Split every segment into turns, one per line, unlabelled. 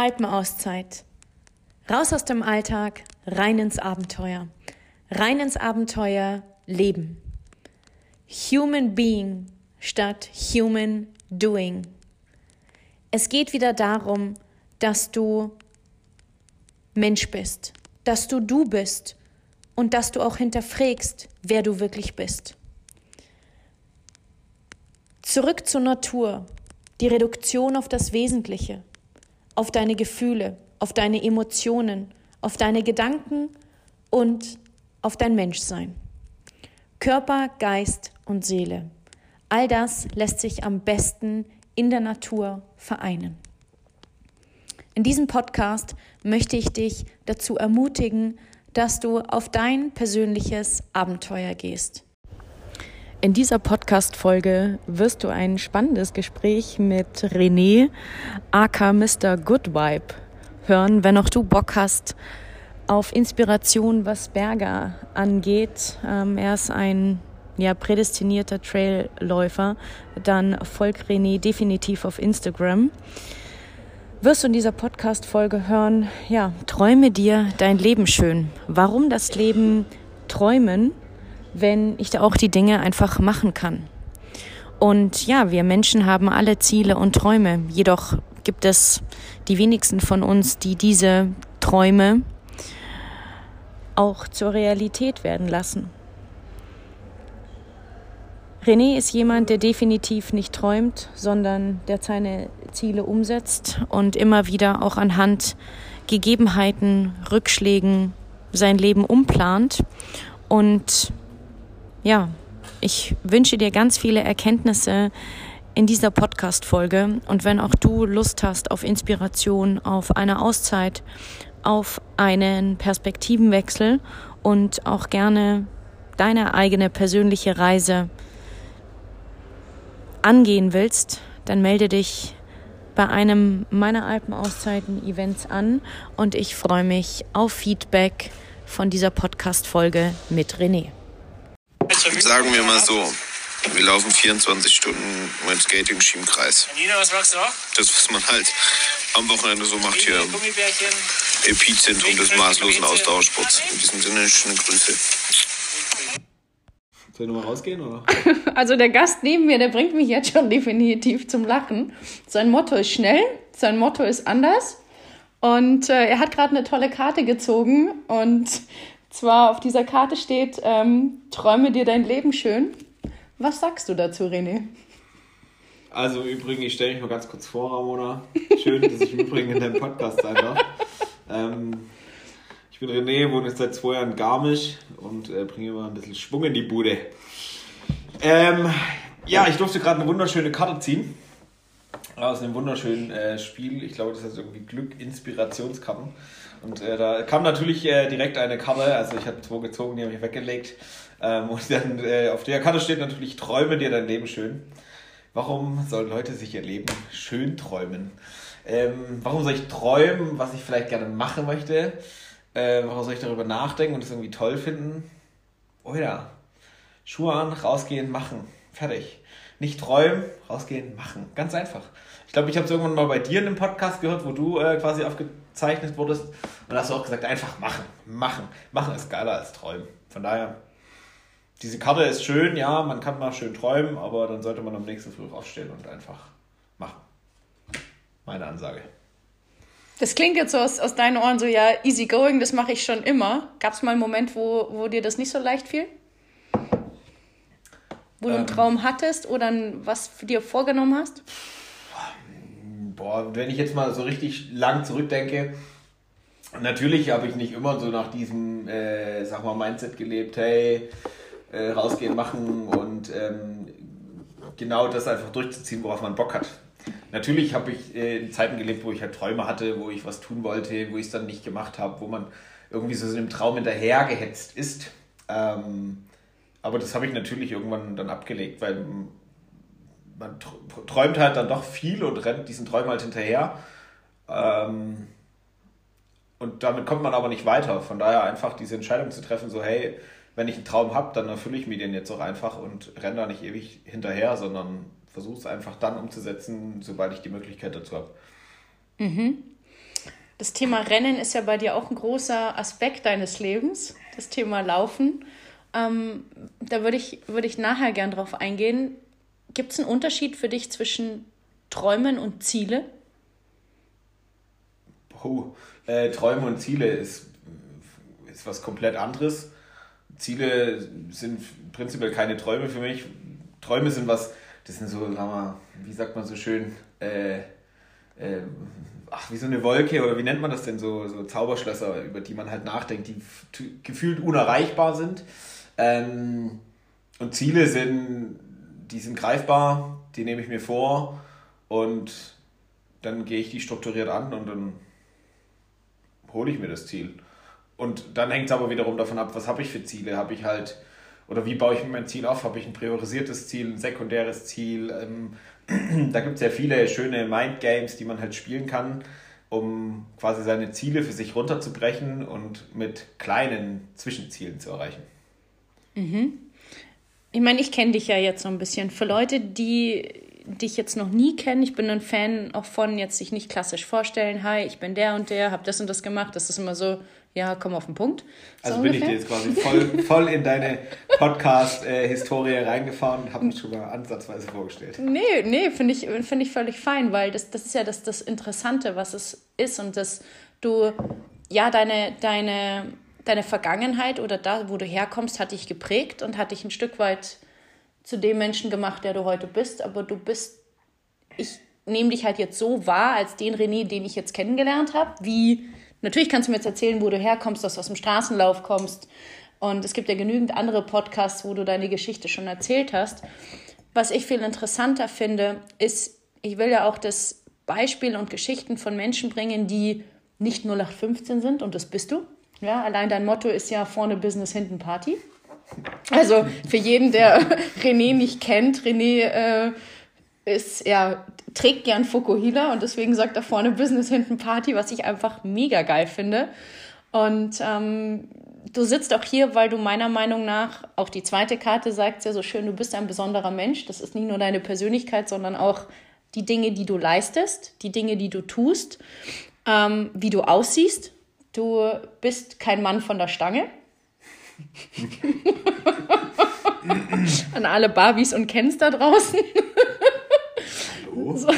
Alpenauszeit. Raus aus dem Alltag, rein ins Abenteuer. Rein ins Abenteuer Leben. Human Being statt Human Doing. Es geht wieder darum, dass du Mensch bist, dass du du bist und dass du auch hinterfragst, wer du wirklich bist. Zurück zur Natur, die Reduktion auf das Wesentliche auf deine Gefühle, auf deine Emotionen, auf deine Gedanken und auf dein Menschsein. Körper, Geist und Seele. All das lässt sich am besten in der Natur vereinen. In diesem Podcast möchte ich dich dazu ermutigen, dass du auf dein persönliches Abenteuer gehst. In dieser Podcast-Folge wirst du ein spannendes Gespräch mit René, aka Mr. Good Vibe, hören, wenn auch du Bock hast auf Inspiration, was Berger angeht. Ähm, er ist ein ja, prädestinierter Trailläufer. Dann folg René definitiv auf Instagram. Wirst du in dieser Podcast-Folge hören, ja, träume dir dein Leben schön. Warum das Leben träumen wenn ich da auch die Dinge einfach machen kann. Und ja, wir Menschen haben alle Ziele und Träume. Jedoch gibt es die wenigsten von uns, die diese Träume auch zur Realität werden lassen. René ist jemand, der definitiv nicht träumt, sondern der seine Ziele umsetzt und immer wieder auch anhand Gegebenheiten, Rückschlägen sein Leben umplant und ja, ich wünsche dir ganz viele Erkenntnisse in dieser Podcast-Folge. Und wenn auch du Lust hast auf Inspiration, auf eine Auszeit, auf einen Perspektivenwechsel und auch gerne deine eigene persönliche Reise angehen willst, dann melde dich bei einem meiner Alpenauszeiten-Events an und ich freue mich auf Feedback von dieser Podcast-Folge mit René.
Sagen wir mal so. Wir laufen 24 Stunden mit Skating-Ski im Kreis.
Nina, was magst du auch?
Das, was man halt am Wochenende so macht hier im Epizentrum des maßlosen Ausdauersports. In diesem Sinne, schöne Grüße.
Soll ich nochmal rausgehen, oder?
Also der Gast neben mir, der bringt mich jetzt schon definitiv zum Lachen. Sein Motto ist schnell, sein Motto ist anders. Und äh, er hat gerade eine tolle Karte gezogen und zwar auf dieser Karte steht, ähm, träume dir dein Leben schön. Was sagst du dazu, René?
Also übrigens, ich stelle mich mal ganz kurz vor, Ramona. Schön, dass ich im Übrigen in deinem Podcast sein darf. Ähm, ich bin René, wohne jetzt seit zwei Jahren in Garmisch und äh, bringe immer ein bisschen Schwung in die Bude. Ähm, ja, ich durfte gerade eine wunderschöne Karte ziehen. Aus einem wunderschönen äh, Spiel. Ich glaube, das heißt irgendwie Glück Inspirationskarten. Und äh, da kam natürlich äh, direkt eine Karte, also ich hatte zwei gezogen, die habe ich weggelegt. Ähm, und dann äh, auf der Karte steht natürlich, träume dir dein Leben schön. Warum sollen Leute sich ihr Leben schön träumen? Ähm, warum soll ich träumen, was ich vielleicht gerne machen möchte? Äh, warum soll ich darüber nachdenken und es irgendwie toll finden? Oh ja, Schuhe an, rausgehen, machen. Fertig. Nicht träumen, rausgehen, machen. Ganz einfach. Ich glaube, ich habe es irgendwann mal bei dir in einem Podcast gehört, wo du äh, quasi aufgezeichnet wurdest. Und hast du auch gesagt, einfach machen. Machen. Machen ist geiler als träumen. Von daher, diese Karte ist schön, ja, man kann mal schön träumen, aber dann sollte man am nächsten Früh aufstehen und einfach machen. Meine Ansage.
Das klingt jetzt so aus, aus deinen Ohren so, ja, easy going, das mache ich schon immer. Gab es mal einen Moment, wo, wo dir das nicht so leicht fiel? Wo ähm, du einen ähm. Traum hattest oder was dir vorgenommen hast?
boah, wenn ich jetzt mal so richtig lang zurückdenke, natürlich habe ich nicht immer so nach diesem, äh, sag mal, Mindset gelebt, hey, äh, rausgehen, machen und ähm, genau das einfach durchzuziehen, worauf man Bock hat. Natürlich habe ich äh, in Zeiten gelebt, wo ich halt Träume hatte, wo ich was tun wollte, wo ich es dann nicht gemacht habe, wo man irgendwie so einem Traum hinterhergehetzt ist. Ähm, aber das habe ich natürlich irgendwann dann abgelegt, weil man träumt halt dann doch viel und rennt diesen Träumen halt hinterher. Ähm, und damit kommt man aber nicht weiter. Von daher einfach diese Entscheidung zu treffen, so hey, wenn ich einen Traum habe, dann erfülle ich mir den jetzt auch einfach und renne da nicht ewig hinterher, sondern versuche es einfach dann umzusetzen, sobald ich die Möglichkeit dazu habe.
Mhm. Das Thema Rennen ist ja bei dir auch ein großer Aspekt deines Lebens, das Thema Laufen. Ähm, da würde ich, würd ich nachher gern drauf eingehen. Gibt es einen Unterschied für dich zwischen Träumen und Ziele?
Oh, äh, Träume und Ziele ist, ist was komplett anderes. Ziele sind prinzipiell keine Träume für mich. Träume sind was, das sind so, sagen wir, wie sagt man so schön, äh, äh, ach, wie so eine Wolke oder wie nennt man das denn, so, so Zauberschlösser, über die man halt nachdenkt, die gefühlt unerreichbar sind. Ähm, und Ziele sind, die sind greifbar, die nehme ich mir vor und dann gehe ich die strukturiert an und dann hole ich mir das Ziel. Und dann hängt es aber wiederum davon ab, was habe ich für Ziele? Habe ich halt, oder wie baue ich mir mein Ziel auf? Habe ich ein priorisiertes Ziel, ein sekundäres Ziel? Ähm, da gibt es ja viele schöne Mindgames, die man halt spielen kann, um quasi seine Ziele für sich runterzubrechen und mit kleinen Zwischenzielen zu erreichen.
Mhm. Ich meine, ich kenne dich ja jetzt so ein bisschen. Für Leute, die dich jetzt noch nie kennen, ich bin ein Fan auch von jetzt sich nicht klassisch vorstellen, hi, ich bin der und der, habe das und das gemacht. Das ist immer so, ja, komm auf den Punkt. So
also bin ungefähr. ich dir jetzt quasi voll, voll in deine Podcast-Historie reingefahren und habe mich schon mal ansatzweise vorgestellt.
Nee, nee, finde ich, find ich völlig fein, weil das, das ist ja das, das Interessante, was es ist und dass du, ja, deine, deine, deine Vergangenheit oder da, wo du herkommst, hat dich geprägt und hat dich ein Stück weit zu dem Menschen gemacht, der du heute bist, aber du bist, ich nehme dich halt jetzt so wahr als den René, den ich jetzt kennengelernt habe, wie Natürlich kannst du mir jetzt erzählen, wo du herkommst, dass du aus dem Straßenlauf kommst. Und es gibt ja genügend andere Podcasts, wo du deine Geschichte schon erzählt hast. Was ich viel interessanter finde, ist, ich will ja auch das Beispiel und Geschichten von Menschen bringen, die nicht 0815 sind, und das bist du. Ja, allein dein Motto ist ja vorne Business, hinten Party. Also für jeden, der René nicht kennt, René äh, ist ja trägt gern Fukuhila und deswegen sagt da vorne Business hinten Party, was ich einfach mega geil finde. Und ähm, du sitzt auch hier, weil du meiner Meinung nach, auch die zweite Karte sagt ja so schön, du bist ein besonderer Mensch. Das ist nicht nur deine Persönlichkeit, sondern auch die Dinge, die du leistest, die Dinge, die du tust, ähm, wie du aussiehst. Du bist kein Mann von der Stange. An alle Barbies und Kens da draußen. So.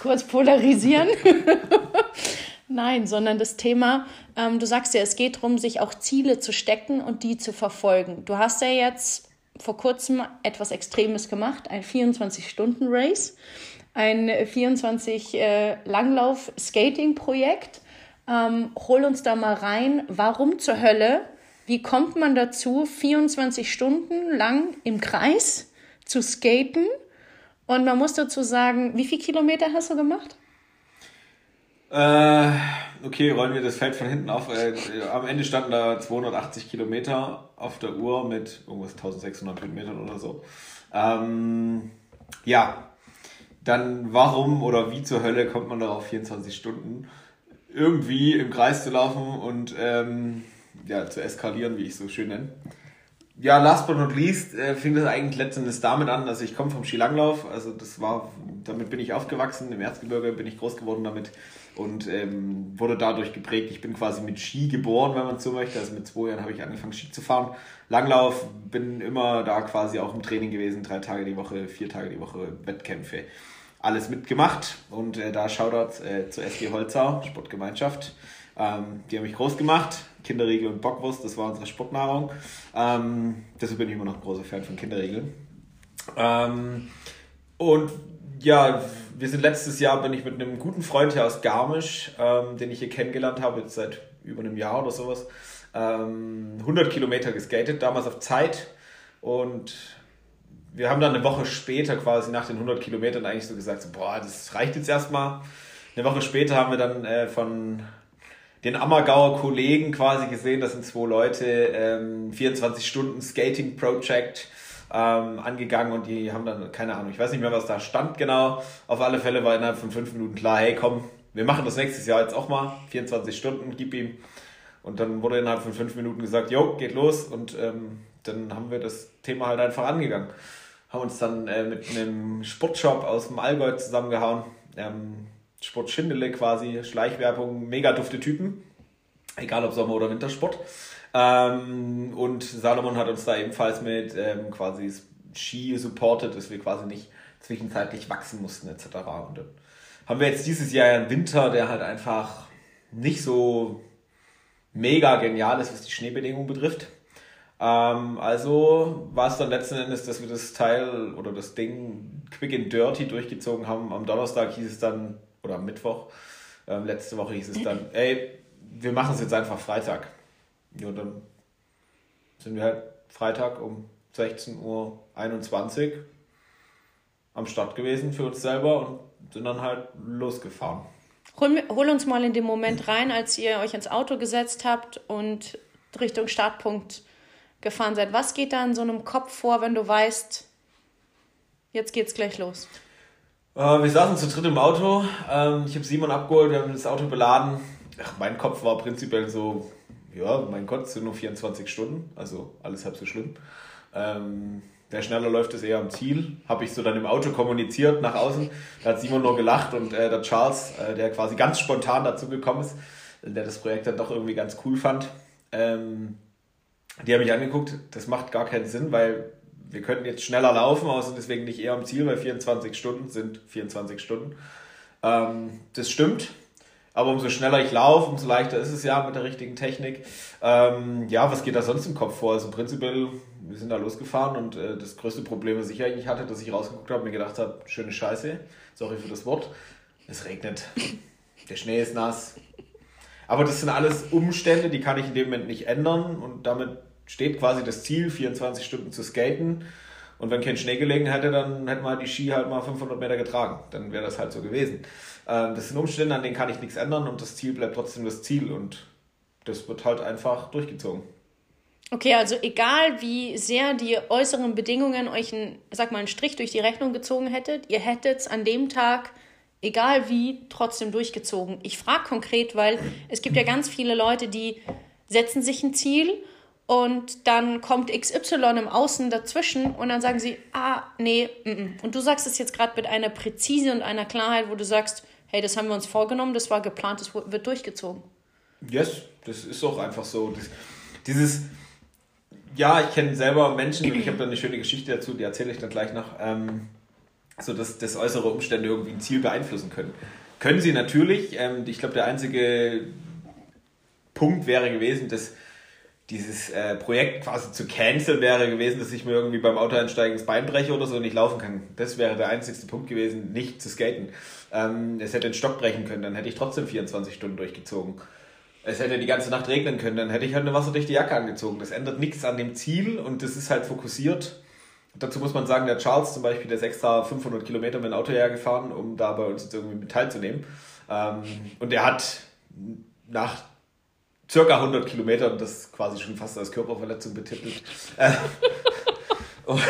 Kurz polarisieren. Nein, sondern das Thema, ähm, du sagst ja, es geht darum, sich auch Ziele zu stecken und die zu verfolgen. Du hast ja jetzt vor kurzem etwas Extremes gemacht, ein 24-Stunden-Race, ein 24-Langlauf-Skating-Projekt. Äh, ähm, hol uns da mal rein. Warum zur Hölle? Wie kommt man dazu, 24 Stunden lang im Kreis zu skaten? Und man muss dazu sagen, wie viele Kilometer hast du gemacht?
Äh, okay, rollen wir das Feld von hinten auf. Äh, am Ende standen da 280 Kilometer auf der Uhr mit irgendwas 1600 Höhenmetern oder so. Ähm, ja, dann warum oder wie zur Hölle kommt man da auf 24 Stunden? Irgendwie im Kreis zu laufen und ähm, ja, zu eskalieren, wie ich es so schön nenne ja, last but not least äh, fing das eigentlich letztendlich damit an, dass ich komme vom Skilanglauf, also das war, damit bin ich aufgewachsen, im Erzgebirge bin ich groß geworden damit und ähm, wurde dadurch geprägt. Ich bin quasi mit Ski geboren, wenn man so möchte, also mit zwei Jahren habe ich angefangen Ski zu fahren. Langlauf, bin immer da quasi auch im Training gewesen, drei Tage die Woche, vier Tage die Woche Wettkämpfe. Alles mitgemacht und äh, da Shoutout äh, zur SG Holzau, Sportgemeinschaft. Ähm, die haben mich groß gemacht. Kinderriegel und Bockwurst, das war unsere Sportnahrung. Ähm, deshalb bin ich immer noch ein großer Fan von Kinderriegeln. Ähm, und ja, wir sind letztes Jahr, bin ich mit einem guten Freund hier aus Garmisch, ähm, den ich hier kennengelernt habe, jetzt seit über einem Jahr oder sowas, 100 ähm, Kilometer geskatet, damals auf Zeit. Und wir haben dann eine Woche später, quasi nach den 100 Kilometern, eigentlich so gesagt, so, boah, das reicht jetzt erstmal. Eine Woche später haben wir dann äh, von den Ammergauer Kollegen quasi gesehen, das sind zwei Leute, ähm, 24 Stunden Skating Project ähm, angegangen und die haben dann, keine Ahnung, ich weiß nicht mehr, was da stand genau. Auf alle Fälle war innerhalb von fünf Minuten klar, hey komm, wir machen das nächstes Jahr jetzt auch mal, 24 Stunden, gib ihm. Und dann wurde innerhalb von fünf Minuten gesagt, jo, geht los. Und ähm, dann haben wir das Thema halt einfach angegangen. Haben uns dann äh, mit einem Sportshop aus dem Allgäu zusammengehauen. Ähm, Sport quasi, Schleichwerbung, mega dufte Typen. Egal ob Sommer- oder Wintersport. Ähm, und Salomon hat uns da ebenfalls mit ähm, quasi Ski supportet, dass wir quasi nicht zwischenzeitlich wachsen mussten etc. Und dann haben wir jetzt dieses Jahr einen Winter, der halt einfach nicht so mega genial ist, was die Schneebedingungen betrifft. Ähm, also war es dann letzten Endes, dass wir das Teil oder das Ding quick and dirty durchgezogen haben. Am Donnerstag hieß es dann, oder am Mittwoch, ähm, letzte Woche hieß es dann, ey, wir machen es jetzt einfach Freitag. Ja, dann sind wir halt Freitag um 16.21 Uhr am Start gewesen für uns selber und sind dann halt losgefahren.
Hol, hol, uns mal in den Moment rein, als ihr euch ins Auto gesetzt habt und Richtung Startpunkt gefahren seid. Was geht da in so einem Kopf vor, wenn du weißt, jetzt geht's gleich los?
Äh, wir saßen zu dritt im Auto. Ähm, ich habe Simon abgeholt, wir haben das Auto beladen. Ach, mein Kopf war prinzipiell so, ja, mein Gott, es sind nur 24 Stunden, also alles halb so schlimm. Ähm, Wer schneller läuft, ist eher am Ziel. Habe ich so dann im Auto kommuniziert nach außen. Da hat Simon nur gelacht und äh, der Charles, äh, der quasi ganz spontan dazu gekommen ist, der das Projekt dann doch irgendwie ganz cool fand, ähm, die haben mich angeguckt. Das macht gar keinen Sinn, weil wir könnten jetzt schneller laufen, außer deswegen nicht eher am Ziel, weil 24 Stunden sind 24 Stunden. Ähm, das stimmt. Aber umso schneller ich laufe, umso leichter ist es ja mit der richtigen Technik. Ähm, ja, was geht da sonst im Kopf vor? Also prinzipiell, wir sind da losgefahren und äh, das größte Problem, was ich eigentlich hatte, dass ich rausgeguckt habe und mir gedacht habe, schöne Scheiße, sorry für das Wort, es regnet, der Schnee ist nass. Aber das sind alles Umstände, die kann ich in dem Moment nicht ändern und damit steht quasi das Ziel, 24 Stunden zu skaten. Und wenn kein Schnee gelegen hätte, dann hätten wir die Ski halt mal 500 Meter getragen. Dann wäre das halt so gewesen. Ähm, das sind Umstände, an denen kann ich nichts ändern und das Ziel bleibt trotzdem das Ziel und das wird halt einfach durchgezogen.
Okay, also egal wie sehr die äußeren Bedingungen euch einen, sag mal, einen Strich durch die Rechnung gezogen hättet, ihr hättet es an dem Tag, egal wie, trotzdem durchgezogen. Ich frage konkret, weil es gibt ja ganz viele Leute, die setzen sich ein Ziel und dann kommt XY im Außen dazwischen und dann sagen sie, ah, nee, m -m. und du sagst es jetzt gerade mit einer Präzise und einer Klarheit, wo du sagst, hey, das haben wir uns vorgenommen, das war geplant, das wird durchgezogen.
Yes, das ist auch einfach so. Das, dieses, ja, ich kenne selber Menschen und ich habe da eine schöne Geschichte dazu, die erzähle ich dann gleich noch, ähm, so dass, dass äußere Umstände irgendwie ein Ziel beeinflussen können. Können sie natürlich, ähm, ich glaube, der einzige Punkt wäre gewesen, dass dieses äh, Projekt quasi zu canceln wäre gewesen, dass ich mir irgendwie beim Auto einsteigen das Bein breche oder so und nicht laufen kann. Das wäre der einzigste Punkt gewesen, nicht zu skaten. Ähm, es hätte den Stock brechen können, dann hätte ich trotzdem 24 Stunden durchgezogen. Es hätte die ganze Nacht regnen können, dann hätte ich halt eine wasserdichte Jacke angezogen. Das ändert nichts an dem Ziel und das ist halt fokussiert. Dazu muss man sagen, der Charles zum Beispiel, der ist extra 500 Kilometer mit dem Auto hergefahren, um da bei uns jetzt irgendwie mit teilzunehmen. Ähm, und er hat nach circa 100 Kilometern, das quasi schon fast als Körperverletzung betitelt. Äh, und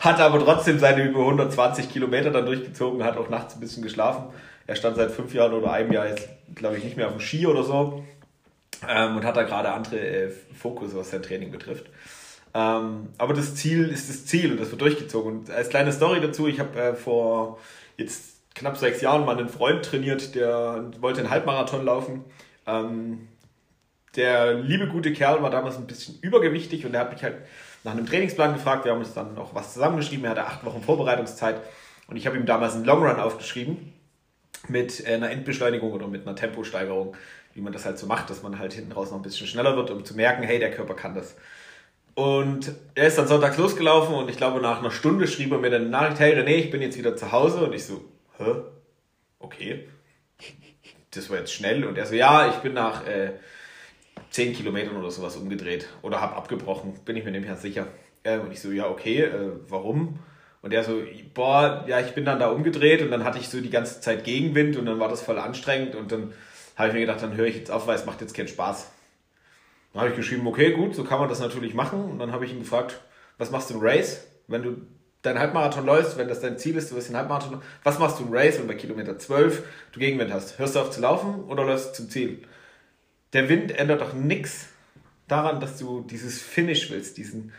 hat aber trotzdem seine über 120 Kilometer dann durchgezogen, hat auch nachts ein bisschen geschlafen. Er stand seit fünf Jahren oder einem Jahr jetzt, glaube ich, nicht mehr auf dem Ski oder so ähm, und hat da gerade andere äh, Fokus, was sein Training betrifft. Ähm, aber das Ziel ist das Ziel und das wird durchgezogen. Und als kleine Story dazu, ich habe äh, vor jetzt knapp sechs Jahren mal einen Freund trainiert, der wollte einen Halbmarathon laufen. Ähm, der liebe gute Kerl war damals ein bisschen übergewichtig und er hat mich halt nach einem Trainingsplan gefragt. Wir haben uns dann noch was zusammengeschrieben. Er hatte acht Wochen Vorbereitungszeit und ich habe ihm damals einen Long Run aufgeschrieben mit einer Endbeschleunigung oder mit einer Temposteigerung, wie man das halt so macht, dass man halt hinten raus noch ein bisschen schneller wird, um zu merken, hey, der Körper kann das. Und er ist dann sonntags losgelaufen und ich glaube, nach einer Stunde schrieb er mir dann eine Nachricht, hey René, ich bin jetzt wieder zu Hause. Und ich so, hä? Okay. Das war jetzt schnell. Und er so, ja, ich bin nach äh, 10 Kilometern oder sowas umgedreht oder habe abgebrochen, bin ich mir nicht mehr sicher. Äh, und ich so, ja, okay, äh, warum? Und er so, boah, ja, ich bin dann da umgedreht und dann hatte ich so die ganze Zeit Gegenwind und dann war das voll anstrengend und dann habe ich mir gedacht, dann höre ich jetzt auf, weil es macht jetzt keinen Spaß. Dann habe ich geschrieben, okay, gut, so kann man das natürlich machen. Und dann habe ich ihn gefragt, was machst du im Race? Wenn du deinen Halbmarathon läufst, wenn das dein Ziel ist, du wirst den Halbmarathon, was machst du im Race, wenn bei Kilometer 12 du Gegenwind hast? Hörst du auf zu laufen oder läufst du zum Ziel? Der Wind ändert doch nichts daran, dass du dieses Finish willst, diesen,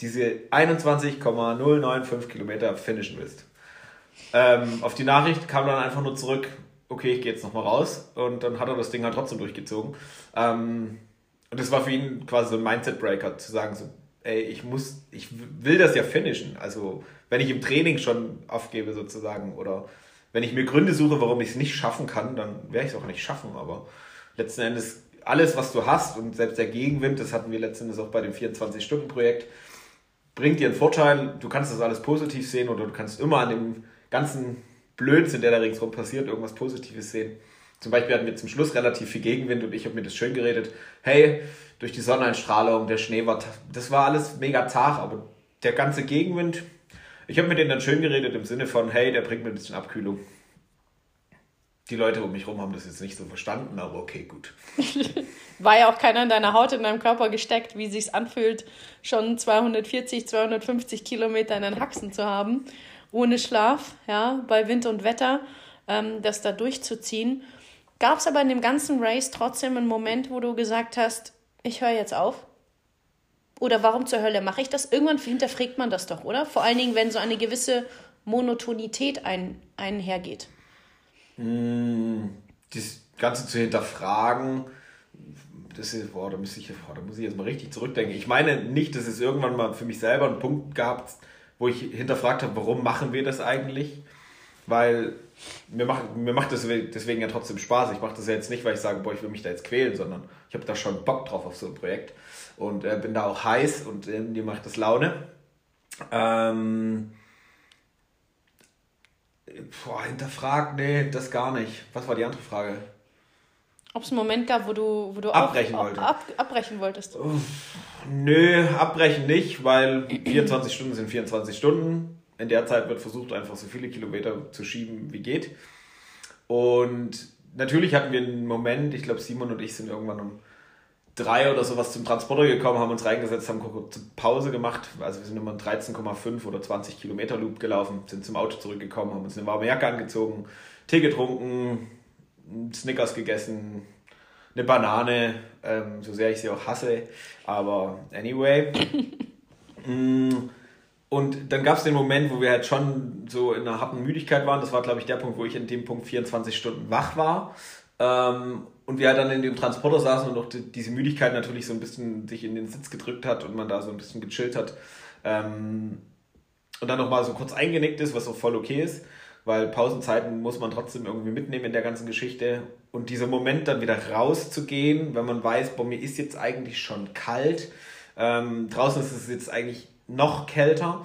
diese 21,095 Kilometer finishen willst. Ähm, auf die Nachricht kam dann einfach nur zurück, okay, ich gehe jetzt nochmal raus. Und dann hat er das Ding halt trotzdem durchgezogen. Ähm, und das war für ihn quasi so ein Mindset-Breaker, zu sagen so, ey, ich muss, ich will das ja finishen. Also, wenn ich im Training schon aufgebe sozusagen oder wenn ich mir Gründe suche, warum ich es nicht schaffen kann, dann werde ich es auch nicht schaffen. Aber letzten Endes, alles, was du hast und selbst der Gegenwind, das hatten wir letzten Endes auch bei dem 24-Stunden-Projekt, bringt dir einen Vorteil. Du kannst das alles positiv sehen oder du kannst immer an dem ganzen Blödsinn, der da ringsherum passiert, irgendwas Positives sehen. Zum Beispiel hatten wir zum Schluss relativ viel Gegenwind und ich habe mir das schön geredet. Hey, durch die Sonneneinstrahlung, der Schnee war, das war alles mega zart, aber der ganze Gegenwind, ich habe mit denen dann schön geredet im Sinne von, hey, der bringt mir ein bisschen Abkühlung. Die Leute um mich herum haben das jetzt nicht so verstanden, aber okay, gut.
War ja auch keiner in deiner Haut, in deinem Körper gesteckt, wie sich's anfühlt, schon 240, 250 Kilometer in den Haxen zu haben, ohne Schlaf, ja, bei Wind und Wetter, ähm, das da durchzuziehen. Gab es aber in dem ganzen Race trotzdem einen Moment, wo du gesagt hast, ich höre jetzt auf? Oder warum zur Hölle mache ich das? Irgendwann hinterfragt man das doch, oder? Vor allen Dingen, wenn so eine gewisse Monotonität ein, einhergeht.
Mm, das Ganze zu hinterfragen, das ist, boah, da, muss ich, boah, da muss ich jetzt mal richtig zurückdenken. Ich meine nicht, dass es irgendwann mal für mich selber einen Punkt gab, wo ich hinterfragt habe, warum machen wir das eigentlich? Weil mir macht, mir macht das deswegen ja trotzdem Spaß. Ich mache das ja jetzt nicht, weil ich sage, boah, ich will mich da jetzt quälen, sondern ich habe da schon Bock drauf auf so ein Projekt und äh, bin da auch heiß und äh, mir macht das Laune. Ähm, boah, hinterfragt, nee, das gar nicht. Was war die andere Frage?
Ob es einen Moment gab, wo du, wo du
abbrechen, auch,
ab, abbrechen wolltest?
Nö, abbrechen nicht, weil 24 Stunden sind 24 Stunden in der Zeit wird versucht, einfach so viele Kilometer zu schieben, wie geht. Und natürlich hatten wir einen Moment, ich glaube, Simon und ich sind irgendwann um drei oder sowas zum Transporter gekommen, haben uns reingesetzt, haben kurz Pause gemacht. Also wir sind immer einen 13,5 oder 20 Kilometer Loop gelaufen, sind zum Auto zurückgekommen, haben uns eine warme Jacke angezogen, Tee getrunken, Snickers gegessen, eine Banane, ähm, so sehr ich sie auch hasse. Aber anyway. mm, und dann gab es den Moment, wo wir halt schon so in einer harten Müdigkeit waren. Das war, glaube ich, der Punkt, wo ich in dem Punkt 24 Stunden wach war. Ähm, und wir dann in dem Transporter saßen und auch die, diese Müdigkeit natürlich so ein bisschen sich in den Sitz gedrückt hat und man da so ein bisschen gechillt hat. Ähm, und dann nochmal so kurz eingenickt ist, was auch voll okay ist, weil Pausenzeiten muss man trotzdem irgendwie mitnehmen in der ganzen Geschichte. Und dieser Moment dann wieder rauszugehen, wenn man weiß, boah, mir ist jetzt eigentlich schon kalt. Ähm, draußen ist es jetzt eigentlich noch kälter.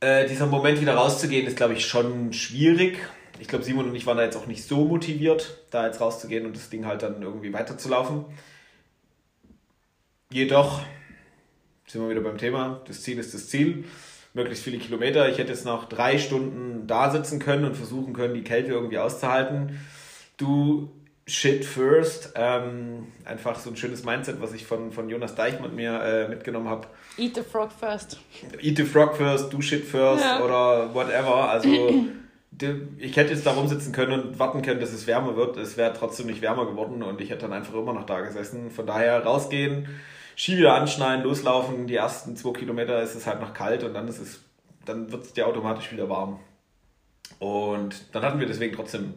Äh, dieser Moment wieder rauszugehen, ist, glaube ich, schon schwierig. Ich glaube, Simon und ich waren da jetzt auch nicht so motiviert, da jetzt rauszugehen und das Ding halt dann irgendwie weiterzulaufen. Jedoch sind wir wieder beim Thema. Das Ziel ist das Ziel. Möglichst viele Kilometer. Ich hätte jetzt noch drei Stunden da sitzen können und versuchen können, die Kälte irgendwie auszuhalten. Du Shit first. Ähm, einfach so ein schönes Mindset, was ich von, von Jonas Deichmann mir äh, mitgenommen habe.
Eat the frog first.
Eat the frog first, do shit first ja. oder whatever. Also ich hätte jetzt da rumsitzen können und warten können, dass es wärmer wird. Es wäre trotzdem nicht wärmer geworden und ich hätte dann einfach immer noch da gesessen. Von daher rausgehen, Ski wieder anschneiden, loslaufen. Die ersten zwei Kilometer ist es halt noch kalt und dann ist es, dann wird es dir automatisch wieder warm. Und dann hatten wir deswegen trotzdem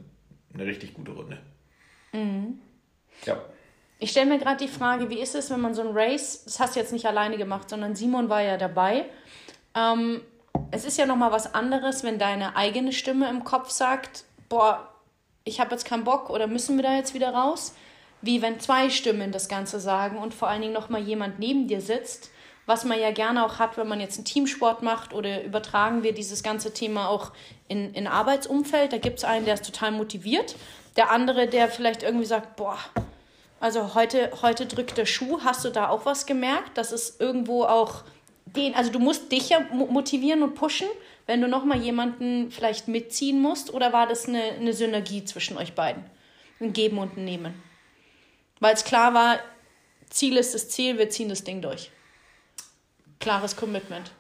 eine richtig gute Runde. Mhm.
Ja. Ich stelle mir gerade die Frage, wie ist es, wenn man so ein Race, das hast du jetzt nicht alleine gemacht, sondern Simon war ja dabei. Ähm, es ist ja nochmal was anderes, wenn deine eigene Stimme im Kopf sagt, boah, ich habe jetzt keinen Bock oder müssen wir da jetzt wieder raus? Wie wenn zwei Stimmen das Ganze sagen und vor allen Dingen nochmal jemand neben dir sitzt, was man ja gerne auch hat, wenn man jetzt einen Teamsport macht oder übertragen wir dieses ganze Thema auch in, in Arbeitsumfeld. Da gibt es einen, der ist total motiviert der andere, der vielleicht irgendwie sagt, boah, also heute, heute drückt der Schuh, hast du da auch was gemerkt? Das ist irgendwo auch den, also du musst dich ja motivieren und pushen, wenn du nochmal jemanden vielleicht mitziehen musst, oder war das eine, eine Synergie zwischen euch beiden? Ein Geben und ein Nehmen. Weil es klar war, Ziel ist das Ziel, wir ziehen das Ding durch. Klares Commitment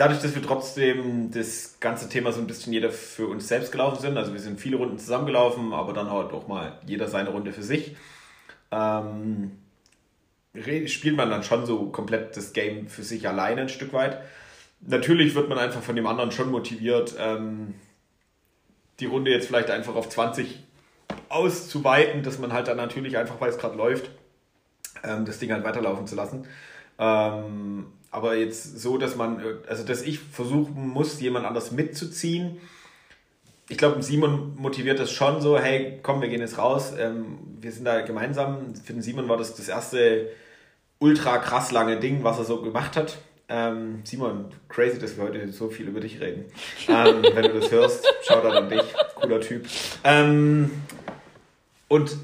dadurch, dass wir trotzdem das ganze Thema so ein bisschen jeder für uns selbst gelaufen sind, also wir sind viele Runden zusammengelaufen, aber dann halt auch mal jeder seine Runde für sich, ähm, spielt man dann schon so komplett das Game für sich alleine ein Stück weit. natürlich wird man einfach von dem anderen schon motiviert, ähm, die Runde jetzt vielleicht einfach auf 20 auszuweiten, dass man halt dann natürlich einfach, weil es gerade läuft, ähm, das Ding halt weiterlaufen zu lassen. Ähm, aber jetzt so, dass man, äh, also dass ich versuchen muss, jemand anders mitzuziehen. Ich glaube, Simon motiviert das schon so, hey, komm, wir gehen jetzt raus. Ähm, wir sind da gemeinsam. Für den Simon war das das erste ultra krass lange Ding, was er so gemacht hat. Ähm, Simon, crazy, dass wir heute so viel über dich reden. Ähm, wenn du das hörst, schau da an dich. Cooler Typ. Ähm, und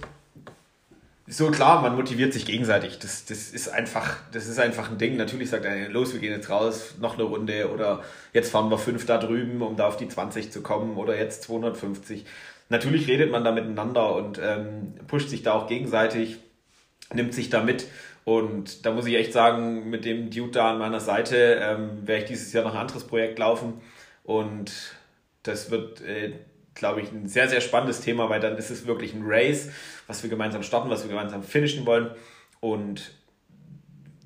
so klar, man motiviert sich gegenseitig. Das, das, ist einfach, das ist einfach ein Ding. Natürlich sagt er, los, wir gehen jetzt raus, noch eine Runde oder jetzt fahren wir fünf da drüben, um da auf die 20 zu kommen oder jetzt 250. Natürlich redet man da miteinander und ähm, pusht sich da auch gegenseitig, nimmt sich da mit. Und da muss ich echt sagen, mit dem Dude da an meiner Seite ähm, werde ich dieses Jahr noch ein anderes Projekt laufen. Und das wird äh, glaube ich, ein sehr, sehr spannendes Thema, weil dann ist es wirklich ein Race, was wir gemeinsam starten, was wir gemeinsam finishen wollen. Und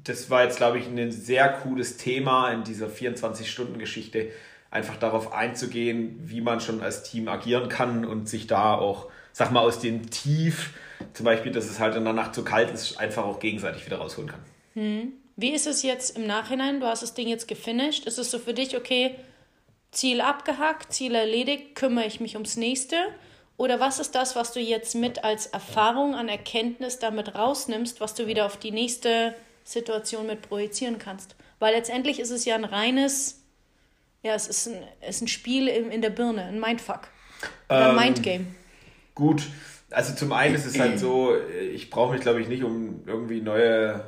das war jetzt, glaube ich, ein sehr cooles Thema in dieser 24-Stunden-Geschichte, einfach darauf einzugehen, wie man schon als Team agieren kann und sich da auch, sag mal, aus dem Tief, zum Beispiel, dass es halt in der Nacht zu kalt ist, einfach auch gegenseitig wieder rausholen kann.
Hm. Wie ist es jetzt im Nachhinein? Du hast das Ding jetzt gefinisht. Ist es so für dich, okay, Ziel abgehakt, Ziel erledigt, kümmere ich mich ums nächste? Oder was ist das, was du jetzt mit als Erfahrung an Erkenntnis damit rausnimmst, was du wieder auf die nächste Situation mit projizieren kannst? Weil letztendlich ist es ja ein reines, ja, es ist ein, es ist ein Spiel in, in der Birne, ein Mindfuck. Oder
ähm, Mindgame. Gut, also zum einen ist es halt so, ich brauche mich, glaube ich, nicht um irgendwie neue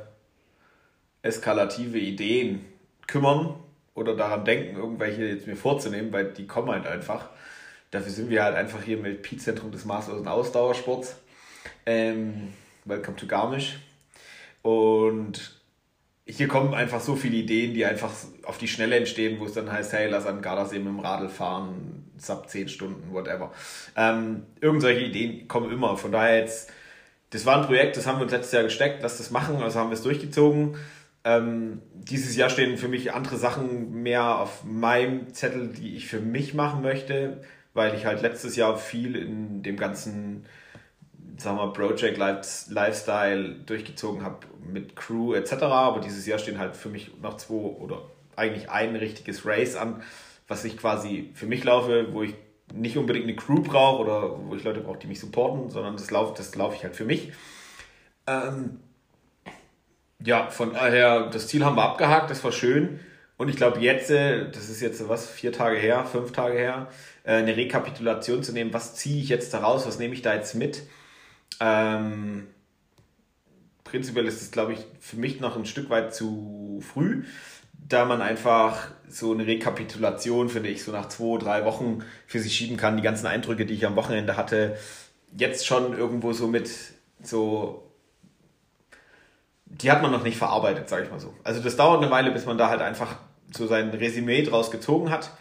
eskalative Ideen kümmern, oder daran denken, irgendwelche jetzt mir vorzunehmen, weil die kommen halt einfach. Dafür sind wir halt einfach hier mit Pi-Zentrum des maßlosen Ausdauersports. Ähm, welcome to Garmisch. Und hier kommen einfach so viele Ideen, die einfach auf die Schnelle entstehen, wo es dann heißt, hey, lass an Gardasee mit dem Radl fahren, sub 10 Stunden, whatever. Ähm, irgendwelche Ideen kommen immer. Von daher jetzt, das war ein Projekt, das haben wir uns letztes Jahr gesteckt, lass das machen, also haben wir es durchgezogen. Ähm, dieses Jahr stehen für mich andere Sachen mehr auf meinem Zettel, die ich für mich machen möchte, weil ich halt letztes Jahr viel in dem ganzen, sagen wir, Project Lifestyle durchgezogen habe mit Crew etc. Aber dieses Jahr stehen halt für mich noch zwei oder eigentlich ein richtiges Race an, was ich quasi für mich laufe, wo ich nicht unbedingt eine Crew brauche oder wo ich Leute brauche, die mich supporten, sondern das laufe das lauf ich halt für mich. Ähm, ja, von daher, das Ziel haben wir abgehakt, das war schön. Und ich glaube jetzt, äh, das ist jetzt was, vier Tage her, fünf Tage her, äh, eine Rekapitulation zu nehmen, was ziehe ich jetzt daraus, was nehme ich da jetzt mit. Ähm, prinzipiell ist es, glaube ich, für mich noch ein Stück weit zu früh, da man einfach so eine Rekapitulation, finde ich, so nach zwei, drei Wochen für sich schieben kann. Die ganzen Eindrücke, die ich am Wochenende hatte, jetzt schon irgendwo so mit so die hat man noch nicht verarbeitet, sage ich mal so. Also das dauert eine Weile, bis man da halt einfach so sein Resümee draus gezogen hat.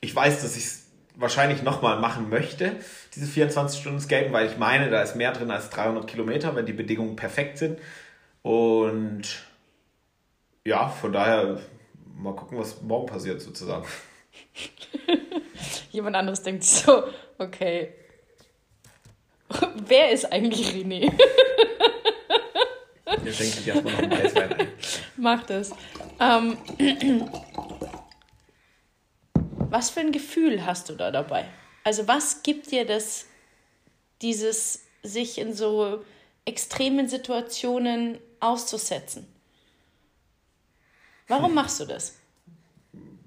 Ich weiß, dass ich es wahrscheinlich nochmal machen möchte, diese 24 Stunden Skaten, weil ich meine, da ist mehr drin als 300 Kilometer, wenn die Bedingungen perfekt sind. Und ja, von daher mal gucken, was morgen passiert sozusagen.
Jemand anderes denkt so, okay, wer ist eigentlich René? Wir schenken dich erstmal noch einen Eiswein ein. Mach das. Ähm, was für ein Gefühl hast du da dabei? Also was gibt dir das, dieses sich in so extremen Situationen auszusetzen? Warum hm. machst du das?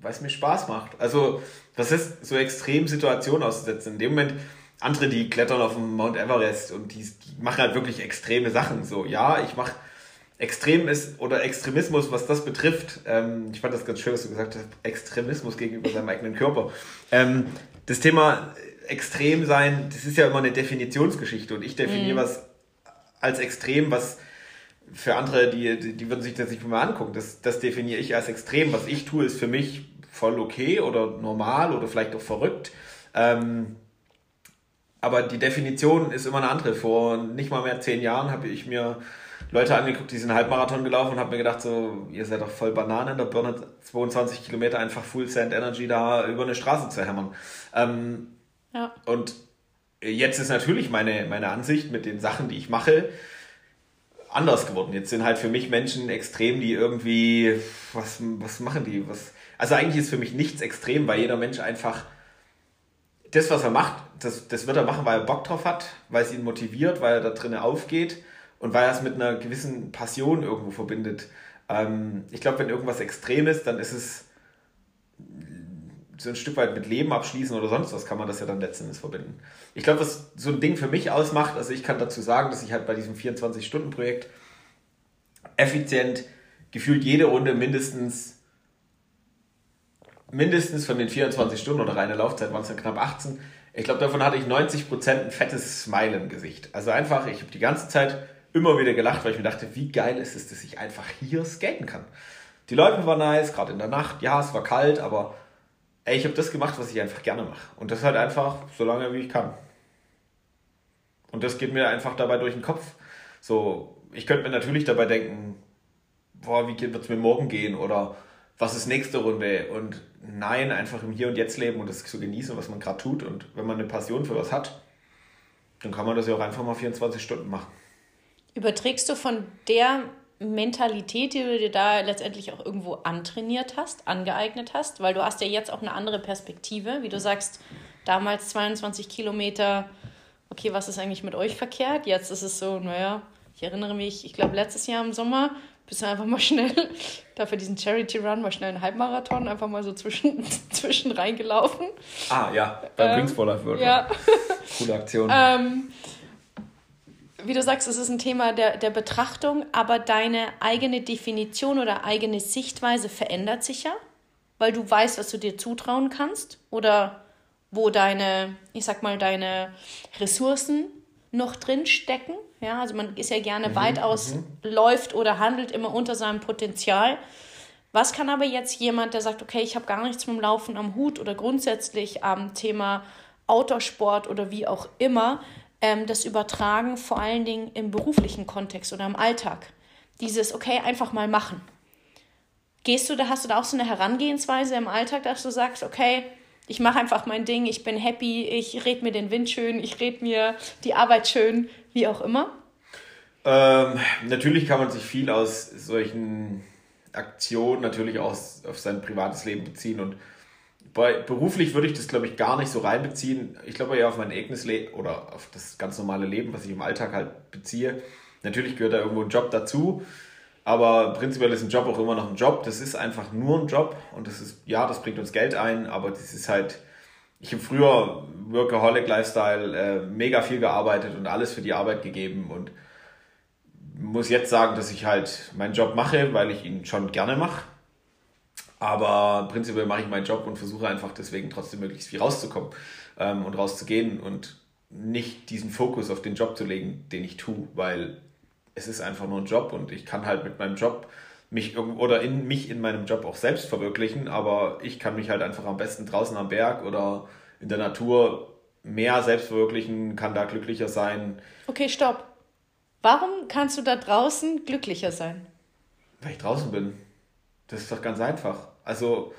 Weil es mir Spaß macht. Also, das ist so extrem Situationen auszusetzen. In dem Moment, andere, die klettern auf dem Mount Everest und die, die machen halt wirklich extreme Sachen. So, ja, ich mache extrem ist oder Extremismus, was das betrifft. Ähm, ich fand das ganz schön, was du gesagt hast, Extremismus gegenüber seinem eigenen Körper. Ähm, das Thema extrem sein, das ist ja immer eine Definitionsgeschichte und ich definiere mhm. was als extrem, was für andere, die, die, die würden sich das nicht mehr angucken. Das, das definiere ich als extrem. Was ich tue, ist für mich voll okay oder normal oder vielleicht auch verrückt. Ähm, aber die Definition ist immer eine andere. Vor nicht mal mehr zehn Jahren habe ich mir Leute angeguckt, die sind Halbmarathon gelaufen und habe mir gedacht, so, ihr seid doch voll Bananen, da Birne 22 Kilometer einfach Full Sand Energy da über eine Straße zu hämmern. Ähm, ja. Und jetzt ist natürlich meine, meine Ansicht mit den Sachen, die ich mache, anders geworden. Jetzt sind halt für mich Menschen extrem, die irgendwie, was, was machen die? Was, also eigentlich ist für mich nichts extrem, weil jeder Mensch einfach das, was er macht, das, das wird er machen, weil er Bock drauf hat, weil es ihn motiviert, weil er da drinnen aufgeht und weil er es mit einer gewissen Passion irgendwo verbindet. Ähm, ich glaube, wenn irgendwas extrem ist, dann ist es so ein Stück weit mit Leben abschließen oder sonst was kann man das ja dann letzten Endes verbinden. Ich glaube, was so ein Ding für mich ausmacht, also ich kann dazu sagen, dass ich halt bei diesem 24-Stunden-Projekt effizient gefühlt jede Runde mindestens mindestens von den 24 Stunden oder reine Laufzeit waren es dann knapp 18. Ich glaube, davon hatte ich 90% ein fettes Smile im Gesicht. Also einfach, ich habe die ganze Zeit immer wieder gelacht, weil ich mir dachte, wie geil ist es, dass ich einfach hier skaten kann. Die Läufe waren nice, gerade in der Nacht. Ja, es war kalt, aber ey, ich habe das gemacht, was ich einfach gerne mache. Und das halt einfach so lange, wie ich kann. Und das geht mir einfach dabei durch den Kopf. So, ich könnte mir natürlich dabei denken, boah, wie wird es mir morgen gehen oder was ist nächste Runde? Und nein, einfach im Hier und Jetzt leben und das zu genießen, was man gerade tut. Und wenn man eine Passion für was hat, dann kann man das ja auch einfach mal 24 Stunden machen.
Überträgst du von der Mentalität, die du dir da letztendlich auch irgendwo antrainiert hast, angeeignet hast, weil du hast ja jetzt auch eine andere Perspektive, wie du sagst, damals 22 Kilometer, okay, was ist eigentlich mit euch verkehrt? Jetzt ist es so, naja, ich erinnere mich, ich glaube letztes Jahr im Sommer bist du einfach mal schnell, dafür diesen Charity Run, mal schnell einen Halbmarathon, einfach mal so zwischen, zwischen reingelaufen.
Ah, ja, beim ähm, Wings for Life World. Ja. Coole Aktion.
ähm, wie du sagst, es ist ein Thema der, der Betrachtung, aber deine eigene Definition oder eigene Sichtweise verändert sich ja, weil du weißt, was du dir zutrauen kannst oder wo deine, ich sag mal, deine Ressourcen noch drin stecken. Ja, also man ist ja gerne mhm, weitaus, mhm. läuft oder handelt immer unter seinem Potenzial. Was kann aber jetzt jemand, der sagt, okay, ich habe gar nichts mit dem Laufen am Hut oder grundsätzlich am Thema Autosport oder wie auch immer, ähm, das übertragen, vor allen Dingen im beruflichen Kontext oder im Alltag. Dieses, okay, einfach mal machen. Gehst du da, hast du da auch so eine Herangehensweise im Alltag, dass du sagst, okay, ich mache einfach mein Ding, ich bin happy, ich rede mir den Wind schön, ich rede mir die Arbeit schön, wie auch immer?
Ähm, natürlich kann man sich viel aus solchen Aktionen natürlich auch auf sein privates Leben beziehen und bei, beruflich würde ich das, glaube ich, gar nicht so reinbeziehen. Ich glaube eher auf mein eigenes Leben oder auf das ganz normale Leben, was ich im Alltag halt beziehe. Natürlich gehört da irgendwo ein Job dazu, aber prinzipiell ist ein Job auch immer noch ein Job. Das ist einfach nur ein Job und das ist, ja, das bringt uns Geld ein, aber das ist halt, ich habe früher Workaholic Lifestyle äh, mega viel gearbeitet und alles für die Arbeit gegeben und muss jetzt sagen, dass ich halt meinen Job mache, weil ich ihn schon gerne mache aber prinzipiell mache ich meinen Job und versuche einfach deswegen trotzdem möglichst viel rauszukommen ähm, und rauszugehen und nicht diesen Fokus auf den Job zu legen, den ich tue, weil es ist einfach nur ein Job und ich kann halt mit meinem Job mich oder in mich in meinem Job auch selbst verwirklichen, aber ich kann mich halt einfach am besten draußen am Berg oder in der Natur mehr selbst verwirklichen, kann da glücklicher sein.
Okay, stopp. Warum kannst du da draußen glücklicher sein?
Weil ich draußen bin. Das ist doch ganz einfach. Also,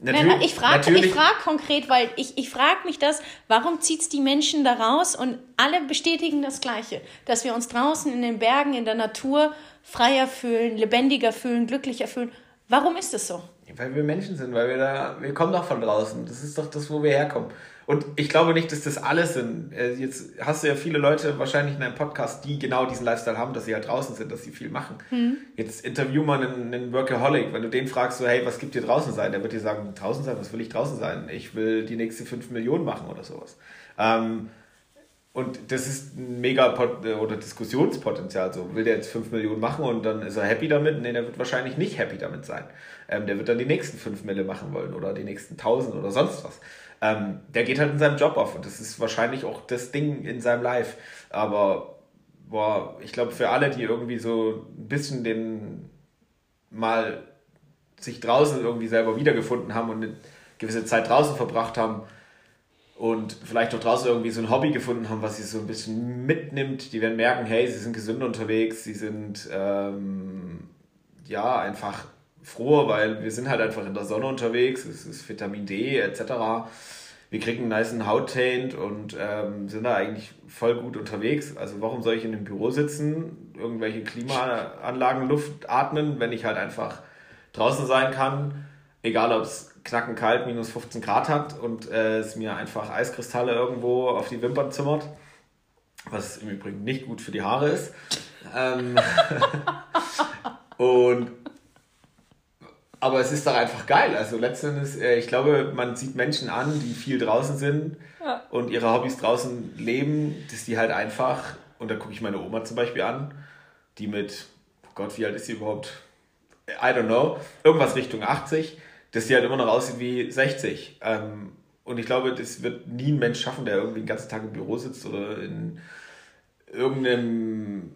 natürlich. Nein, ich frage frag konkret, weil ich, ich frage mich das, warum zieht es die Menschen da raus und alle bestätigen das Gleiche, dass wir uns draußen in den Bergen, in der Natur freier fühlen, lebendiger fühlen, glücklicher fühlen. Warum ist das so?
Weil wir Menschen sind, weil wir da, wir kommen doch von draußen. Das ist doch das, wo wir herkommen. Und ich glaube nicht, dass das alles sind. Äh, jetzt hast du ja viele Leute wahrscheinlich in einem Podcast, die genau diesen Lifestyle haben, dass sie halt draußen sind, dass sie viel machen. Mhm. Jetzt interview mal einen, einen, Workaholic. Wenn du den fragst, so, hey, was gibt dir draußen sein? Der wird dir sagen, draußen sein, was will ich draußen sein? Ich will die nächste 5 Millionen machen oder sowas. Ähm, und das ist ein mega Pot oder Diskussionspotenzial. So, will der jetzt 5 Millionen machen und dann ist er happy damit? Nee, der wird wahrscheinlich nicht happy damit sein. Ähm, der wird dann die nächsten 5 Mille machen wollen oder die nächsten 1000 oder sonst was. Ähm, der geht halt in seinem Job auf und das ist wahrscheinlich auch das Ding in seinem Life. Aber boah, ich glaube, für alle, die irgendwie so ein bisschen den mal sich draußen irgendwie selber wiedergefunden haben und eine gewisse Zeit draußen verbracht haben, und vielleicht auch draußen irgendwie so ein Hobby gefunden haben, was sie so ein bisschen mitnimmt. Die werden merken, hey, sie sind gesund unterwegs, sie sind ähm, ja einfach froher, weil wir sind halt einfach in der Sonne unterwegs, es ist Vitamin D etc. Wir kriegen einen nice Hauttaint und ähm, sind da eigentlich voll gut unterwegs. Also warum soll ich in einem Büro sitzen, irgendwelche Klimaanlagen Luft atmen, wenn ich halt einfach draußen sein kann, egal ob es knacken kalt, minus 15 Grad hat und äh, es mir einfach Eiskristalle irgendwo auf die Wimpern zimmert, was im Übrigen nicht gut für die Haare ist. Ähm und aber es ist doch einfach geil. Also letztendlich, äh, ich glaube, man sieht Menschen an, die viel draußen sind ja. und ihre Hobbys draußen leben, dass die halt einfach, und da gucke ich meine Oma zum Beispiel an, die mit, oh Gott, wie alt ist sie überhaupt? I don't know, irgendwas Richtung 80, dass die halt immer noch aussieht wie 60. Ähm, und ich glaube, das wird nie ein Mensch schaffen, der irgendwie den ganzen Tag im Büro sitzt oder in irgendeinem,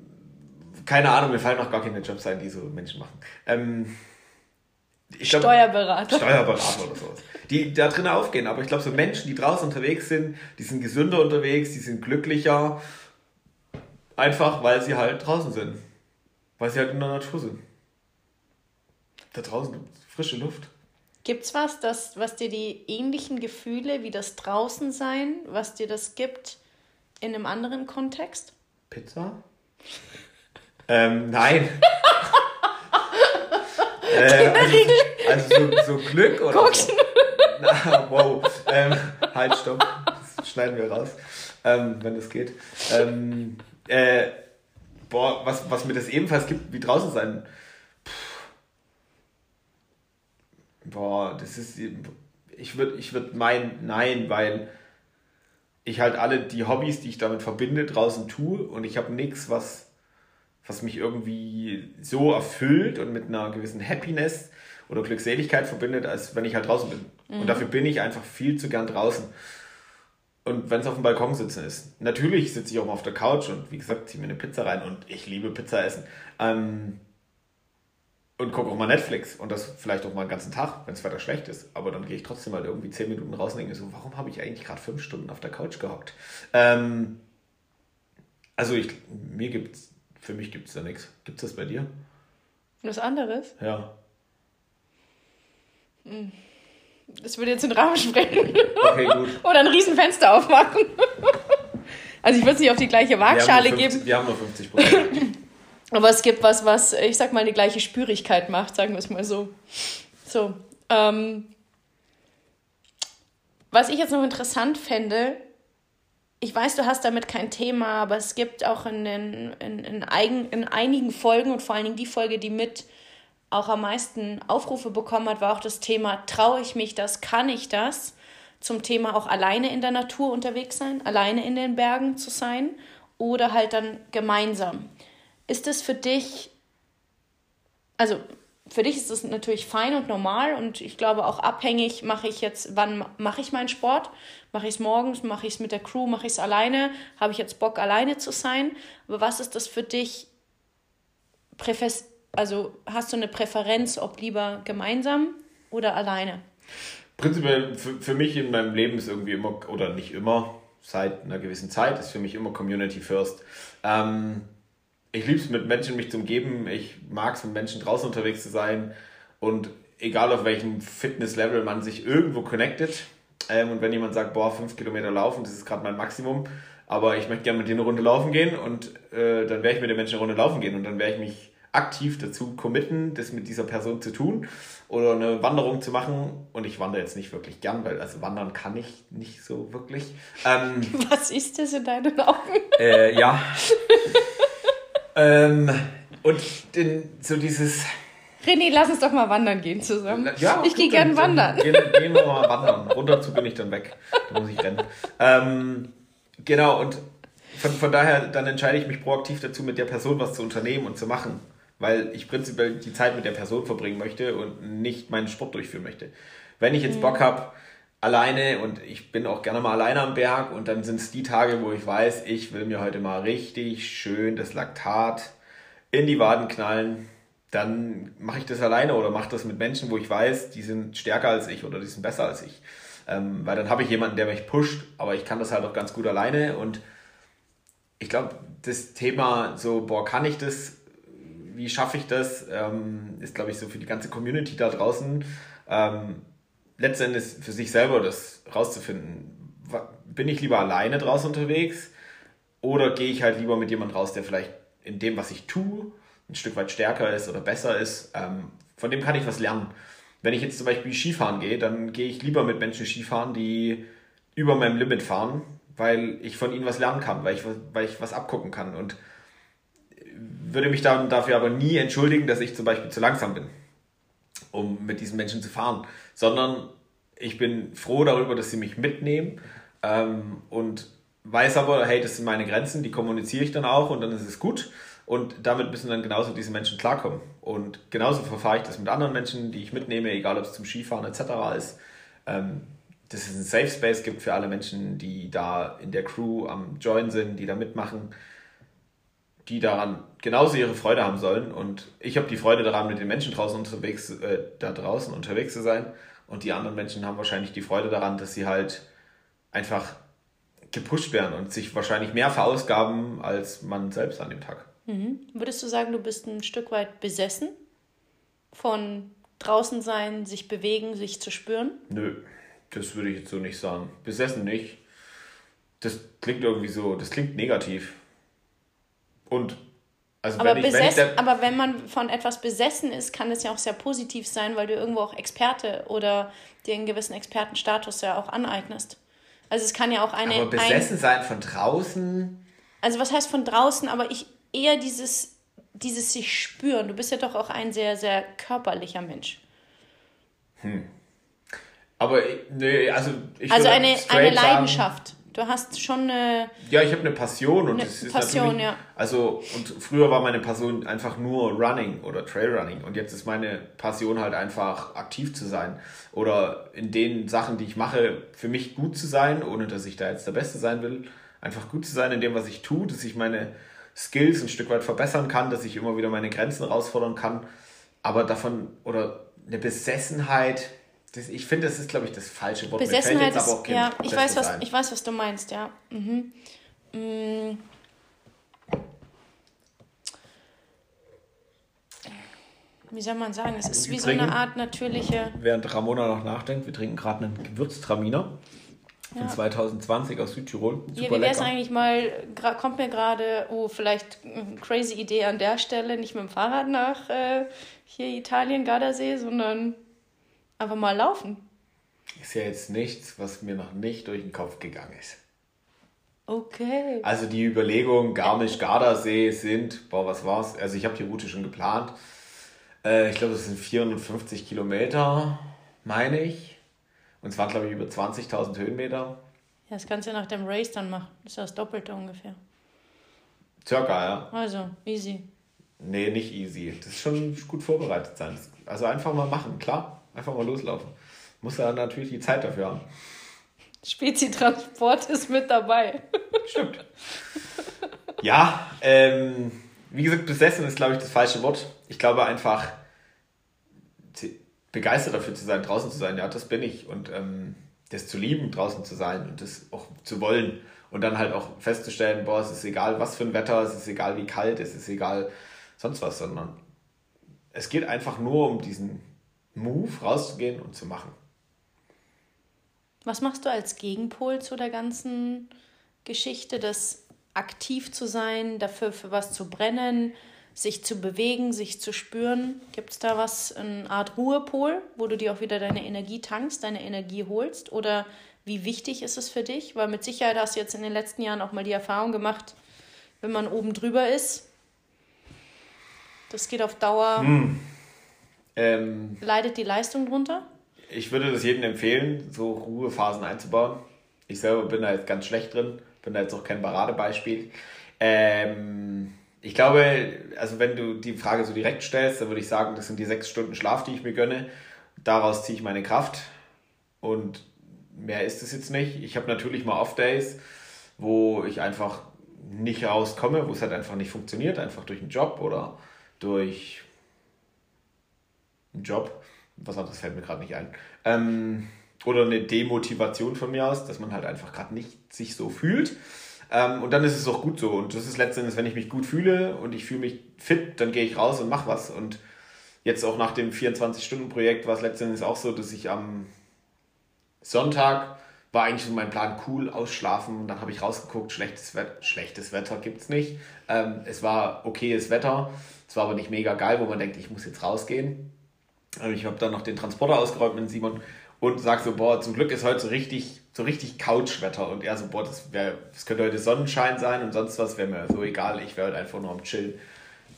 keine Ahnung, mir fallen noch gar keine Jobs ein, die so Menschen machen. Ähm, glaub, Steuerberater. Steuerberater oder sowas. Die da drinnen aufgehen. Aber ich glaube, so Menschen, die draußen unterwegs sind, die sind gesünder unterwegs, die sind glücklicher. Einfach, weil sie halt draußen sind. Weil sie halt in der Natur sind. Da draußen frische Luft.
Gibt's was, das, was dir die ähnlichen Gefühle wie das Draußensein, was dir das gibt in einem anderen Kontext?
Pizza? ähm, nein. äh, also, also so, so, Glück oder Guck's. so? Na, wow. Ähm, halt, stopp. Das schneiden wir raus, ähm, wenn es geht. Ähm, äh, boah, was, was mir das ebenfalls gibt, wie draußen sein Boah, das ist. Ich würde ich würd meinen, nein, weil ich halt alle die Hobbys, die ich damit verbinde, draußen tue und ich habe nichts, was, was mich irgendwie so erfüllt und mit einer gewissen Happiness oder Glückseligkeit verbindet, als wenn ich halt draußen bin. Mhm. Und dafür bin ich einfach viel zu gern draußen. Und wenn es auf dem Balkon sitzen ist. Natürlich sitze ich auch mal auf der Couch und wie gesagt, ziehe mir eine Pizza rein und ich liebe Pizza essen. Ähm, und gucke auch mal Netflix und das vielleicht auch mal einen ganzen Tag, wenn es weiter schlecht ist. Aber dann gehe ich trotzdem mal irgendwie zehn Minuten raus und denke so, warum habe ich eigentlich gerade fünf Stunden auf der Couch gehockt? Ähm, also ich, mir gibt's, für mich gibt es da nichts. Gibt es das bei dir?
Was anderes?
Ja.
Hm. Das würde jetzt den Rahmen sprengen. Okay, gut. Oder ein Riesenfenster aufmachen. Also ich würde es nicht auf die gleiche Waagschale wir 50, geben. Wir haben nur 50 Prozent. Aber es gibt was, was, ich sag mal, eine gleiche Spürigkeit macht, sagen wir es mal so. So. Ähm, was ich jetzt noch interessant fände, ich weiß, du hast damit kein Thema, aber es gibt auch in, den, in, in, eigen, in einigen Folgen und vor allen Dingen die Folge, die mit auch am meisten Aufrufe bekommen hat, war auch das Thema, traue ich mich das, kann ich das? Zum Thema auch alleine in der Natur unterwegs sein, alleine in den Bergen zu sein oder halt dann gemeinsam. Ist es für dich, also für dich ist es natürlich fein und normal und ich glaube auch abhängig, mache ich jetzt, wann mache ich meinen Sport? Mache ich es morgens, mache ich es mit der Crew, mache ich es alleine? Habe ich jetzt Bock, alleine zu sein? Aber was ist das für dich? Präfest also hast du eine Präferenz, ob lieber gemeinsam oder alleine?
Prinzipiell für, für mich in meinem Leben ist irgendwie immer, oder nicht immer, seit einer gewissen Zeit ist für mich immer Community First. Ähm, ich liebe es, mit Menschen mich zu umgeben. Ich mag es, mit Menschen draußen unterwegs zu sein. Und egal auf welchem Fitnesslevel man sich irgendwo connectet. Ähm, und wenn jemand sagt, boah, fünf Kilometer laufen, das ist gerade mein Maximum, aber ich möchte gerne mit dir eine Runde laufen gehen und äh, dann werde ich mit den Menschen eine Runde laufen gehen und dann werde ich mich aktiv dazu committen, das mit dieser Person zu tun oder eine Wanderung zu machen. Und ich wandere jetzt nicht wirklich gern, weil also wandern kann ich nicht so wirklich. Ähm,
Was ist das in deinen Augen?
Äh, ja. Ähm, und den, so dieses.
René, lass uns doch mal wandern gehen zusammen. Ja, ich gehe gerne wandern.
Gehen, gehen wir mal wandern. Runter zu bin ich dann weg. Da muss ich rennen. Ähm, genau, und von, von daher, dann entscheide ich mich proaktiv dazu, mit der Person was zu unternehmen und zu machen. Weil ich prinzipiell die Zeit mit der Person verbringen möchte und nicht meinen Sport durchführen möchte. Wenn ich jetzt Bock mhm. habe, alleine und ich bin auch gerne mal alleine am Berg und dann sind es die Tage, wo ich weiß, ich will mir heute mal richtig schön das Laktat in die Waden knallen. Dann mache ich das alleine oder mache das mit Menschen, wo ich weiß, die sind stärker als ich oder die sind besser als ich. Ähm, weil dann habe ich jemanden, der mich pusht, aber ich kann das halt auch ganz gut alleine. Und ich glaube, das Thema so, boah, kann ich das? Wie schaffe ich das? Ähm, ist, glaube ich, so für die ganze Community da draußen. Ähm, letztendlich für sich selber das rauszufinden. Bin ich lieber alleine draußen unterwegs oder gehe ich halt lieber mit jemandem raus, der vielleicht in dem, was ich tue, ein Stück weit stärker ist oder besser ist? Ähm, von dem kann ich was lernen. Wenn ich jetzt zum Beispiel Skifahren gehe, dann gehe ich lieber mit Menschen Skifahren, die über meinem Limit fahren, weil ich von ihnen was lernen kann, weil ich, weil ich was abgucken kann und würde mich dann dafür aber nie entschuldigen, dass ich zum Beispiel zu langsam bin, um mit diesen Menschen zu fahren, sondern ich bin froh darüber, dass sie mich mitnehmen ähm, und weiß aber, hey, das sind meine Grenzen, die kommuniziere ich dann auch und dann ist es gut. Und damit müssen dann genauso diese Menschen klarkommen. Und genauso verfahre ich das mit anderen Menschen, die ich mitnehme, egal ob es zum Skifahren etc. ist. Ähm, dass es einen Safe Space gibt für alle Menschen, die da in der Crew am Join sind, die da mitmachen, die daran genauso ihre Freude haben sollen. Und ich habe die Freude daran, mit den Menschen draußen unterwegs, äh, da draußen unterwegs zu sein. Und die anderen Menschen haben wahrscheinlich die Freude daran, dass sie halt einfach gepusht werden und sich wahrscheinlich mehr verausgaben als man selbst an dem Tag.
Mhm. Würdest du sagen, du bist ein Stück weit besessen von draußen sein, sich bewegen, sich zu spüren?
Nö, das würde ich jetzt so nicht sagen. Besessen nicht. Das klingt irgendwie so, das klingt negativ. Und
also aber, wenn ich, besessen, wenn ich aber wenn man von etwas besessen ist, kann es ja auch sehr positiv sein, weil du irgendwo auch Experte oder dir einen gewissen Expertenstatus ja auch aneignest. Also es kann ja auch eine.
Aber besessen ein, sein von draußen.
Also was heißt von draußen? Aber ich, eher dieses, dieses sich spüren. Du bist ja doch auch ein sehr, sehr körperlicher Mensch.
Hm. Aber nee, also ich
Also eine, eine Leidenschaft. Sagen, du hast schon eine.
Ja, ich habe eine Passion und eine das ist Passion, ja. Also, und früher war meine Passion einfach nur Running oder Trailrunning. Und jetzt ist meine Passion halt einfach aktiv zu sein. Oder in den Sachen, die ich mache, für mich gut zu sein, ohne dass ich da jetzt der Beste sein will. Einfach gut zu sein in dem, was ich tue, dass ich meine Skills ein Stück weit verbessern kann, dass ich immer wieder meine Grenzen herausfordern kann. Aber davon, oder eine Besessenheit, das, ich finde, das ist, glaube ich, das falsche Wort. Besessenheit
ist, ja, ich weiß, was, ich weiß, was du meinst, ja. Mhm. Mhm. Wie soll man sagen? Es ist wir wie so eine Art natürliche.
Während Ramona noch nachdenkt, wir trinken gerade einen Gewürztraminer von ja. 2020 aus Südtirol.
Super ja, wie wäre es eigentlich mal, kommt mir gerade, oh, vielleicht eine crazy Idee an der Stelle, nicht mit dem Fahrrad nach äh, hier Italien, Gardasee, sondern einfach mal laufen.
Ist ja jetzt nichts, was mir noch nicht durch den Kopf gegangen ist.
Okay.
Also die Überlegungen Garmisch-Gardasee sind, boah, was war's? Also ich habe die Route schon geplant. Äh, ich glaube, das sind 450 Kilometer, meine ich. Und es waren, glaube ich, über 20.000 Höhenmeter. Ja,
das kannst du nach dem Race dann machen. Das ist das Doppelte ungefähr.
Circa, ja.
Also, easy.
Nee, nicht easy. Das ist schon gut vorbereitet sein. Also einfach mal machen, klar. Einfach mal loslaufen. Muss ja natürlich die Zeit dafür haben.
Spezi-Transport ist mit dabei.
Stimmt. Ja, ähm, wie gesagt, besessen ist, glaube ich, das falsche Wort. Ich glaube einfach, begeistert dafür zu sein, draußen zu sein. Ja, das bin ich. Und ähm, das zu lieben, draußen zu sein und das auch zu wollen. Und dann halt auch festzustellen, boah, es ist egal, was für ein Wetter, es ist egal, wie kalt, es ist egal, sonst was, sondern es geht einfach nur um diesen Move, rauszugehen und zu machen.
Was machst du als Gegenpol zu der ganzen Geschichte, das aktiv zu sein, dafür für was zu brennen, sich zu bewegen, sich zu spüren? Gibt es da was, eine Art Ruhepol, wo du dir auch wieder deine Energie tankst, deine Energie holst? Oder wie wichtig ist es für dich? Weil mit Sicherheit hast du jetzt in den letzten Jahren auch mal die Erfahrung gemacht, wenn man oben drüber ist, das geht auf Dauer. Hm. Ähm, leidet die Leistung drunter?
Ich würde das jedem empfehlen, so Ruhephasen einzubauen. Ich selber bin da jetzt ganz schlecht drin, bin da jetzt auch kein Paradebeispiel. Ähm, ich glaube, also wenn du die Frage so direkt stellst, dann würde ich sagen, das sind die sechs Stunden Schlaf, die ich mir gönne. Daraus ziehe ich meine Kraft und mehr ist es jetzt nicht. Ich habe natürlich mal Off-Days, wo ich einfach nicht rauskomme, wo es halt einfach nicht funktioniert, einfach durch einen Job oder durch einen Job. Was anderes fällt mir gerade nicht ein. Ähm, oder eine Demotivation von mir aus, dass man halt einfach gerade nicht sich so fühlt. Ähm, und dann ist es auch gut so. Und das ist letztendlich, wenn ich mich gut fühle und ich fühle mich fit, dann gehe ich raus und mache was. Und jetzt auch nach dem 24-Stunden-Projekt war es letztendlich auch so, dass ich am Sonntag war eigentlich so mein Plan cool, ausschlafen. Und dann habe ich rausgeguckt, schlechtes, Wetter, schlechtes Wetter gibt es nicht. Ähm, es war okayes Wetter. Es war aber nicht mega geil, wo man denkt, ich muss jetzt rausgehen. Ähm, ich habe dann noch den Transporter ausgeräumt mit Simon und sag so, boah, zum Glück ist heute so richtig, so richtig Couchwetter. Und er so, boah, das, wär, das könnte heute Sonnenschein sein und sonst was wäre mir so egal, ich wäre halt einfach nur am Chillen.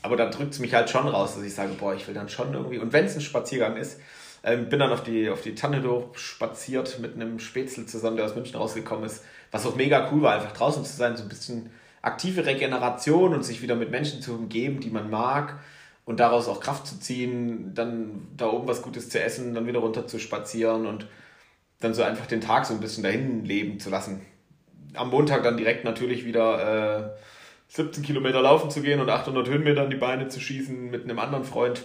Aber dann drückt es mich halt schon raus, dass ich sage, boah, ich will dann schon irgendwie. Und wenn es ein Spaziergang ist, ähm, bin dann auf die, auf die Tanne spaziert mit einem Spätzle zusammen, der aus München rausgekommen ist. Was auch mega cool war, einfach draußen zu sein, so ein bisschen aktive Regeneration und sich wieder mit Menschen zu umgeben, die man mag und daraus auch Kraft zu ziehen, dann da oben was Gutes zu essen, dann wieder runter zu spazieren und dann so einfach den Tag so ein bisschen dahin leben zu lassen. Am Montag dann direkt natürlich wieder äh, 17 Kilometer laufen zu gehen und 800 Höhenmeter in die Beine zu schießen mit einem anderen Freund.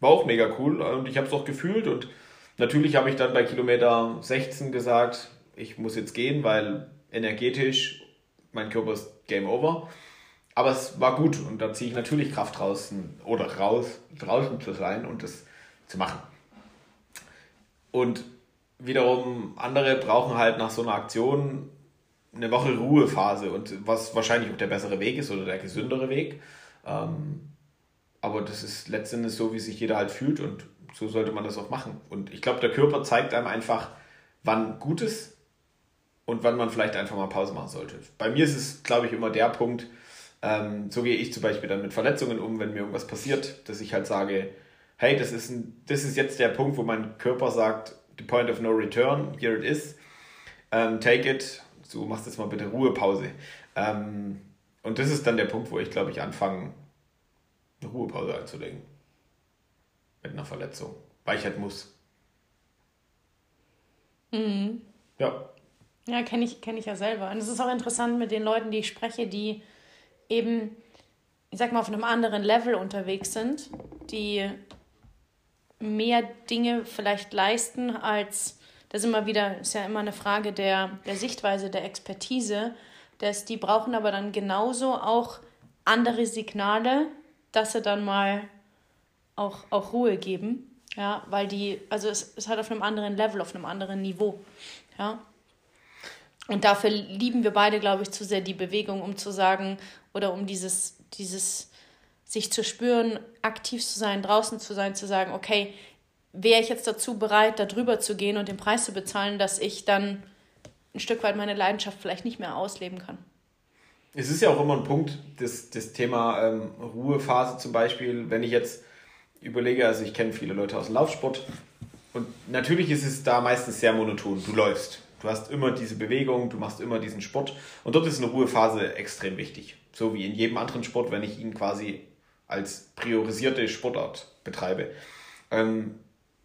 War auch mega cool und ich habe es auch gefühlt und natürlich habe ich dann bei Kilometer 16 gesagt, ich muss jetzt gehen, weil energetisch mein Körper ist Game Over. Aber es war gut und da ziehe ich natürlich Kraft draußen oder raus, draußen zu sein und das zu machen. Und wiederum andere brauchen halt nach so einer Aktion eine Woche Ruhephase und was wahrscheinlich auch der bessere Weg ist oder der gesündere Weg. Ähm, aber das ist letztendlich so, wie sich jeder halt fühlt und so sollte man das auch machen. Und ich glaube, der Körper zeigt einem einfach, wann gut ist und wann man vielleicht einfach mal Pause machen sollte. Bei mir ist es, glaube ich, immer der Punkt, ähm, so gehe ich zum Beispiel dann mit Verletzungen um, wenn mir irgendwas passiert, dass ich halt sage, hey, das ist, ein, das ist jetzt der Punkt, wo mein Körper sagt, the point of no return, here it is, um, take it, so machst jetzt mal bitte Ruhepause. Ähm, und das ist dann der Punkt, wo ich, glaube ich, anfange, eine Ruhepause einzulegen. Mit einer Verletzung. Weil ich halt muss.
Mhm. Ja. Ja, kenne ich, kenn ich ja selber. Und es ist auch interessant mit den Leuten, die ich spreche, die eben, ich sag mal, auf einem anderen Level unterwegs sind, die mehr Dinge vielleicht leisten als, das ist immer wieder, ist ja immer eine Frage der, der Sichtweise, der Expertise, dass die brauchen aber dann genauso auch andere Signale, dass sie dann mal auch, auch Ruhe geben. Ja, weil die, also es ist halt auf einem anderen Level, auf einem anderen Niveau. Ja. Und dafür lieben wir beide, glaube ich, zu sehr die Bewegung, um zu sagen, oder um dieses, dieses sich zu spüren, aktiv zu sein, draußen zu sein, zu sagen, okay, wäre ich jetzt dazu bereit, da drüber zu gehen und den Preis zu bezahlen, dass ich dann ein Stück weit meine Leidenschaft vielleicht nicht mehr ausleben kann.
Es ist ja auch immer ein Punkt, das, das Thema ähm, Ruhephase zum Beispiel, wenn ich jetzt überlege, also ich kenne viele Leute aus dem Laufsport und natürlich ist es da meistens sehr monoton. Du läufst, Du hast immer diese Bewegung, du machst immer diesen Sport. Und dort ist eine Ruhephase extrem wichtig. So wie in jedem anderen Sport, wenn ich ihn quasi als priorisierte Sportart betreibe. Ähm,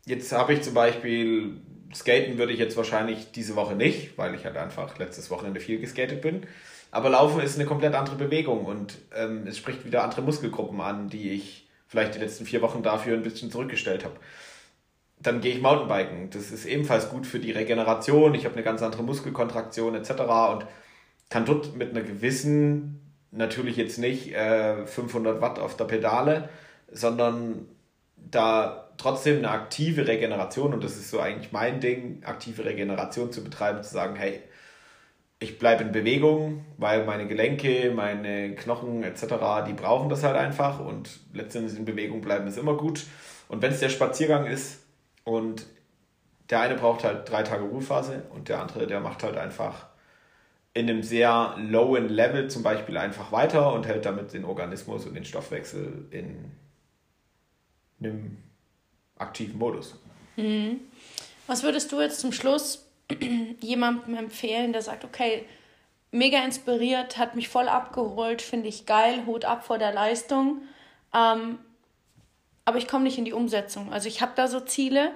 jetzt habe ich zum Beispiel, Skaten würde ich jetzt wahrscheinlich diese Woche nicht, weil ich halt einfach letztes Wochenende viel geskatet bin. Aber Laufen ist eine komplett andere Bewegung und ähm, es spricht wieder andere Muskelgruppen an, die ich vielleicht die letzten vier Wochen dafür ein bisschen zurückgestellt habe dann gehe ich Mountainbiken. Das ist ebenfalls gut für die Regeneration. Ich habe eine ganz andere Muskelkontraktion etc. und kann dort mit einer gewissen, natürlich jetzt nicht äh, 500 Watt auf der Pedale, sondern da trotzdem eine aktive Regeneration und das ist so eigentlich mein Ding, aktive Regeneration zu betreiben, zu sagen, hey, ich bleibe in Bewegung, weil meine Gelenke, meine Knochen etc., die brauchen das halt einfach und letztendlich in Bewegung bleiben ist immer gut. Und wenn es der Spaziergang ist, und der eine braucht halt drei Tage Ruhephase und der andere, der macht halt einfach in einem sehr lowen Level zum Beispiel einfach weiter und hält damit den Organismus und den Stoffwechsel in einem aktiven Modus.
Mhm. Was würdest du jetzt zum Schluss jemandem empfehlen, der sagt, okay, mega inspiriert, hat mich voll abgeholt, finde ich geil, Hut ab vor der Leistung. Ähm, aber ich komme nicht in die Umsetzung. Also ich habe da so Ziele.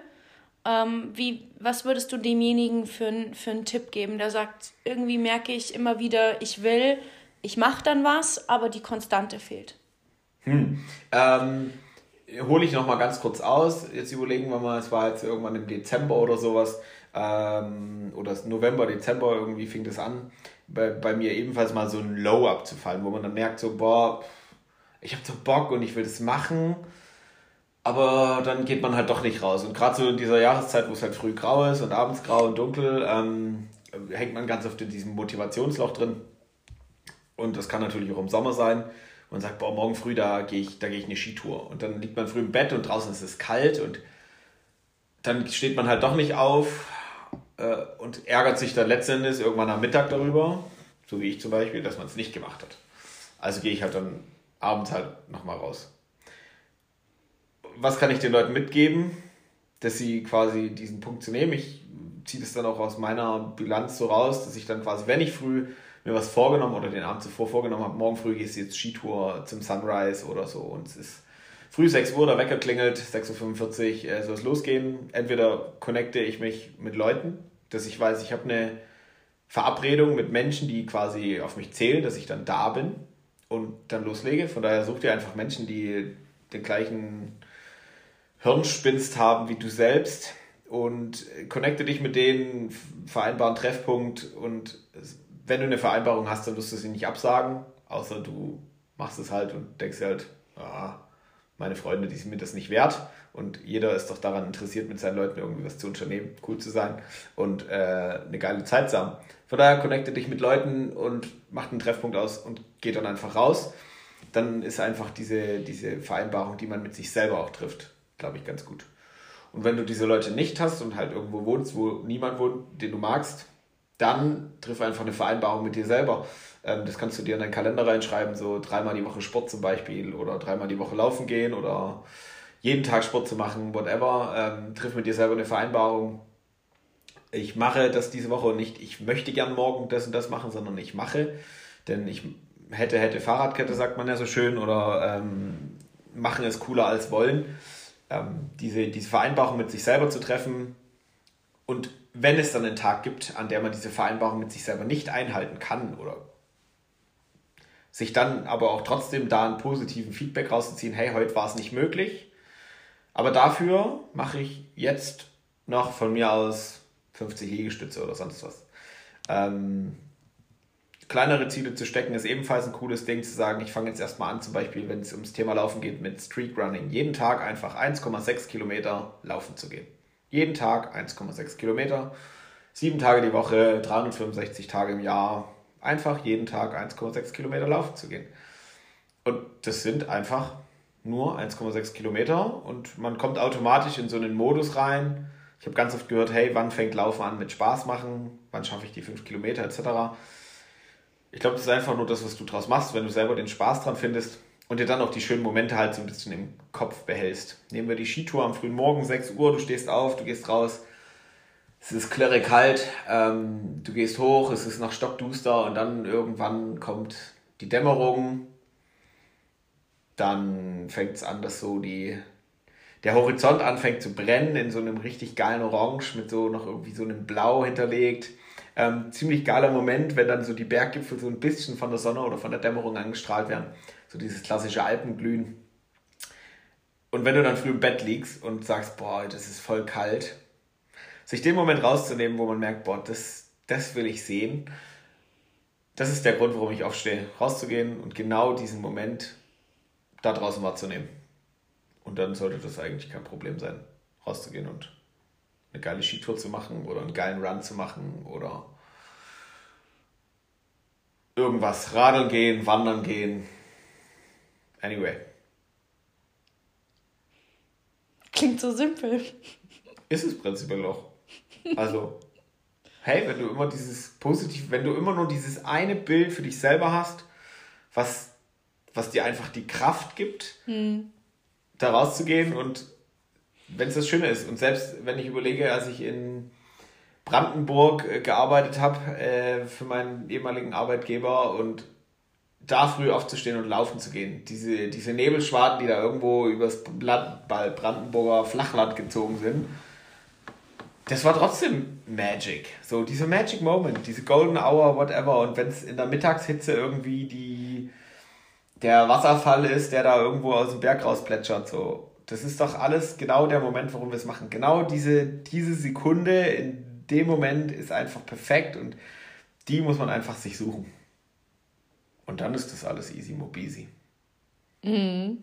Ähm, wie, was würdest du demjenigen für, für einen Tipp geben, der sagt, irgendwie merke ich immer wieder, ich will, ich mache dann was, aber die Konstante fehlt?
Hm. Ähm, hole ich noch mal ganz kurz aus. Jetzt überlegen wir mal, es war jetzt irgendwann im Dezember oder sowas. ähm, oder November, Dezember irgendwie fing das an, bei, bei mir ebenfalls mal so ein Low abzufallen, wo man dann merkt, so, boah, ich habe so Bock und ich will das machen, aber dann geht man halt doch nicht raus. Und gerade so in dieser Jahreszeit, wo es halt früh grau ist und abends grau und dunkel, ähm, hängt man ganz oft in diesem Motivationsloch drin. Und das kann natürlich auch im Sommer sein. Man sagt, boah, morgen früh, da gehe ich, da gehe ich eine Skitour. Und dann liegt man früh im Bett und draußen ist es kalt und dann steht man halt doch nicht auf äh, und ärgert sich dann letztendlich irgendwann am Mittag darüber, so wie ich zum Beispiel, dass man es nicht gemacht hat. Also gehe ich halt dann abends halt nochmal raus. Was kann ich den Leuten mitgeben, dass sie quasi diesen Punkt zu nehmen? Ich ziehe das dann auch aus meiner Bilanz so raus, dass ich dann quasi, wenn ich früh mir was vorgenommen oder den Abend zuvor vorgenommen habe, morgen früh gehst du jetzt Skitour zum Sunrise oder so und es ist früh 6 Uhr, der Wecker klingelt, 6.45 Uhr äh, soll es losgehen. Entweder connecte ich mich mit Leuten, dass ich weiß, ich habe eine Verabredung mit Menschen, die quasi auf mich zählen, dass ich dann da bin und dann loslege. Von daher such dir einfach Menschen, die den gleichen Hirnspinst haben wie du selbst und connecte dich mit denen, vereinbaren Treffpunkt und wenn du eine Vereinbarung hast, dann wirst du sie nicht absagen, außer du machst es halt und denkst halt, ah, meine Freunde, die sind mir das nicht wert. Und jeder ist doch daran interessiert, mit seinen Leuten irgendwie was zu unternehmen, cool zu sein und äh, eine geile Zeit zu haben. Von daher connecte dich mit Leuten und macht einen Treffpunkt aus und geht dann einfach raus. Dann ist einfach diese, diese Vereinbarung, die man mit sich selber auch trifft, glaube ich, ganz gut. Und wenn du diese Leute nicht hast und halt irgendwo wohnst, wo niemand wohnt, den du magst, dann triff einfach eine Vereinbarung mit dir selber. Ähm, das kannst du dir in deinen Kalender reinschreiben, so dreimal die Woche Sport zum Beispiel oder dreimal die Woche laufen gehen oder jeden Tag Sport zu machen, whatever. Ähm, triff mit dir selber eine Vereinbarung. Ich mache das diese Woche und nicht, ich möchte gern morgen das und das machen, sondern ich mache. Denn ich hätte, hätte Fahrradkette, sagt man ja so schön, oder ähm, machen es cooler als wollen. Ähm, diese, diese Vereinbarung mit sich selber zu treffen und wenn es dann einen Tag gibt, an der man diese Vereinbarung mit sich selber nicht einhalten kann oder sich dann aber auch trotzdem da einen positiven Feedback rauszuziehen, hey, heute war es nicht möglich, aber dafür mache ich jetzt noch von mir aus 50 Liegestütze oder sonst was. Ähm, kleinere Ziele zu stecken ist ebenfalls ein cooles Ding zu sagen, ich fange jetzt erstmal an, zum Beispiel, wenn es ums Thema Laufen geht, mit Street Running, jeden Tag einfach 1,6 Kilometer laufen zu gehen. Jeden Tag 1,6 Kilometer, sieben Tage die Woche, 365 Tage im Jahr, einfach jeden Tag 1,6 Kilometer laufen zu gehen. Und das sind einfach nur 1,6 Kilometer und man kommt automatisch in so einen Modus rein. Ich habe ganz oft gehört, hey, wann fängt Laufen an mit Spaß machen? Wann schaffe ich die 5 Kilometer etc. Ich glaube, das ist einfach nur das, was du draus machst, wenn du selber den Spaß dran findest und dir dann auch die schönen Momente halt so ein bisschen im Kopf behältst. Nehmen wir die Skitour am frühen Morgen, 6 Uhr, du stehst auf, du gehst raus, es ist klirre kalt, ähm, du gehst hoch, es ist noch stockduster und dann irgendwann kommt die Dämmerung, dann fängt es an, dass so die, der Horizont anfängt zu brennen in so einem richtig geilen Orange mit so noch irgendwie so einem Blau hinterlegt. Ähm, ziemlich geiler Moment, wenn dann so die Berggipfel so ein bisschen von der Sonne oder von der Dämmerung angestrahlt werden. So dieses klassische Alpenglühen. Und wenn du dann früh im Bett liegst und sagst, boah, das ist voll kalt, sich den Moment rauszunehmen, wo man merkt, boah, das, das will ich sehen. Das ist der Grund, warum ich aufstehe, rauszugehen und genau diesen Moment da draußen wahrzunehmen. Und dann sollte das eigentlich kein Problem sein, rauszugehen und eine geile Skitour zu machen oder einen geilen Run zu machen oder irgendwas, radeln gehen, wandern gehen. Anyway.
Klingt so simpel.
Ist es prinzipiell auch. Also, hey, wenn du immer dieses positiv, wenn du immer nur dieses eine Bild für dich selber hast, was, was dir einfach die Kraft gibt, hm. da rauszugehen und wenn es das Schöne ist. Und selbst wenn ich überlege, als ich in Brandenburg äh, gearbeitet habe äh, für meinen ehemaligen Arbeitgeber und da früh aufzustehen und laufen zu gehen. Diese, diese Nebelschwaden, die da irgendwo übers Brandenburger Flachland gezogen sind das war trotzdem Magic. So, dieser Magic Moment, diese Golden Hour, whatever. Und wenn es in der Mittagshitze irgendwie die, der Wasserfall ist, der da irgendwo aus dem Berg rausplätschert, so. Das ist doch alles genau der Moment, warum wir es machen. Genau diese, diese Sekunde, in dem Moment ist einfach perfekt und die muss man einfach sich suchen. Und dann ist das alles easy mobisi.
Mhm.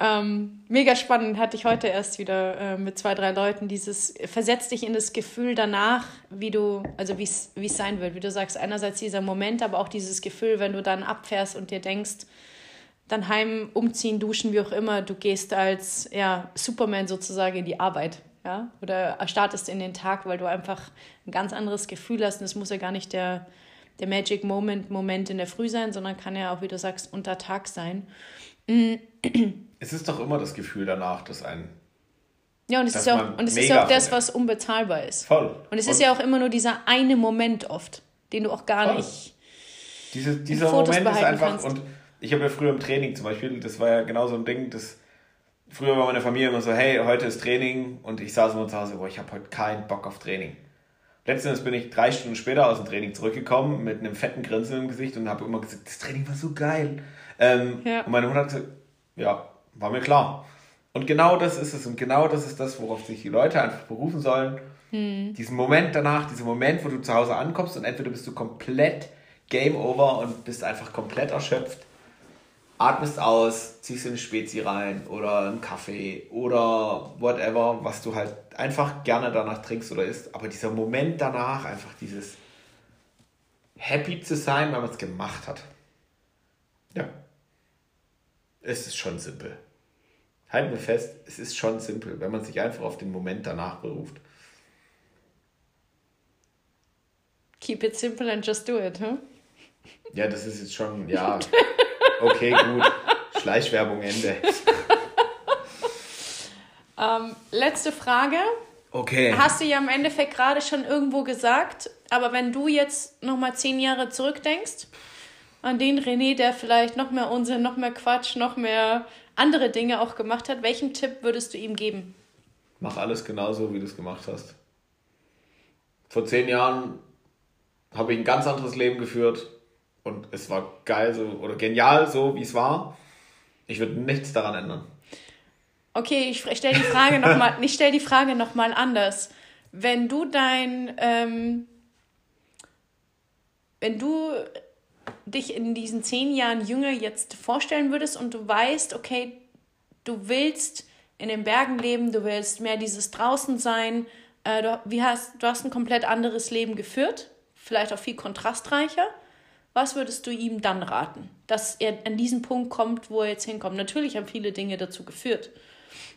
Ähm, mega spannend hatte ich heute erst wieder äh, mit zwei, drei Leuten dieses, versetz dich in das Gefühl danach, wie du, also wie es sein wird, wie du sagst, einerseits dieser Moment, aber auch dieses Gefühl, wenn du dann abfährst und dir denkst, dann heim, umziehen, duschen, wie auch immer, du gehst als ja, Superman sozusagen in die Arbeit, ja, oder startest in den Tag, weil du einfach ein ganz anderes Gefühl hast und es muss ja gar nicht der, der Magic Moment, Moment in der Früh sein, sondern kann ja auch, wie du sagst, unter Tag sein.
Es ist doch immer das Gefühl danach, dass ein.
Ja, und es ist ja auch, und es ist ja auch das, was unbezahlbar ist. Voll. Und es und ist ja auch immer nur dieser eine Moment oft, den du auch gar voll. nicht.
Diese, dieser Moment ist einfach. Kannst. Und ich habe ja früher im Training zum Beispiel, das war ja genau so ein Ding, das. Früher war meine Familie immer so, hey, heute ist Training und ich saß immer zu Hause, boah, ich habe heute keinen Bock auf Training. Letztens bin ich drei Stunden später aus dem Training zurückgekommen mit einem fetten Grinsen im Gesicht und habe immer gesagt, das Training war so geil. Ähm, ja. Und meine Mutter hat gesagt, ja, war mir klar. Und genau das ist es und genau das ist das, worauf sich die Leute einfach berufen sollen. Hm. Diesen Moment danach, diesen Moment, wo du zu Hause ankommst und entweder bist du komplett Game Over und bist einfach komplett erschöpft, atmest aus, ziehst in eine Spezi rein oder einen Kaffee oder whatever, was du halt einfach gerne danach trinkst oder isst. Aber dieser Moment danach, einfach dieses happy zu sein, weil man es gemacht hat. Ja. Es ist schon simpel. Halten wir fest, es ist schon simpel, wenn man sich einfach auf den Moment danach beruft.
Keep it simple and just do it, huh?
Ja, das ist jetzt schon, ja. Okay, gut. Schleichwerbung Ende.
Ähm, letzte Frage. Okay. Hast du ja im Endeffekt gerade schon irgendwo gesagt, aber wenn du jetzt nochmal zehn Jahre zurückdenkst, an den René, der vielleicht noch mehr Unsinn, noch mehr Quatsch, noch mehr andere Dinge auch gemacht hat, welchen Tipp würdest du ihm geben?
Mach alles genauso, wie du es gemacht hast. Vor zehn Jahren habe ich ein ganz anderes Leben geführt und es war geil so oder genial so, wie es war. Ich würde nichts daran ändern.
Okay, ich stelle die Frage nochmal, ich stelle die Frage nochmal anders. Wenn du dein, ähm, wenn du dich in diesen zehn Jahren jünger jetzt vorstellen würdest und du weißt, okay, du willst in den Bergen leben, du willst mehr dieses draußen sein, äh, du, wie hast, du hast ein komplett anderes Leben geführt, vielleicht auch viel kontrastreicher. Was würdest du ihm dann raten, dass er an diesen Punkt kommt, wo er jetzt hinkommt? Natürlich haben viele Dinge dazu geführt.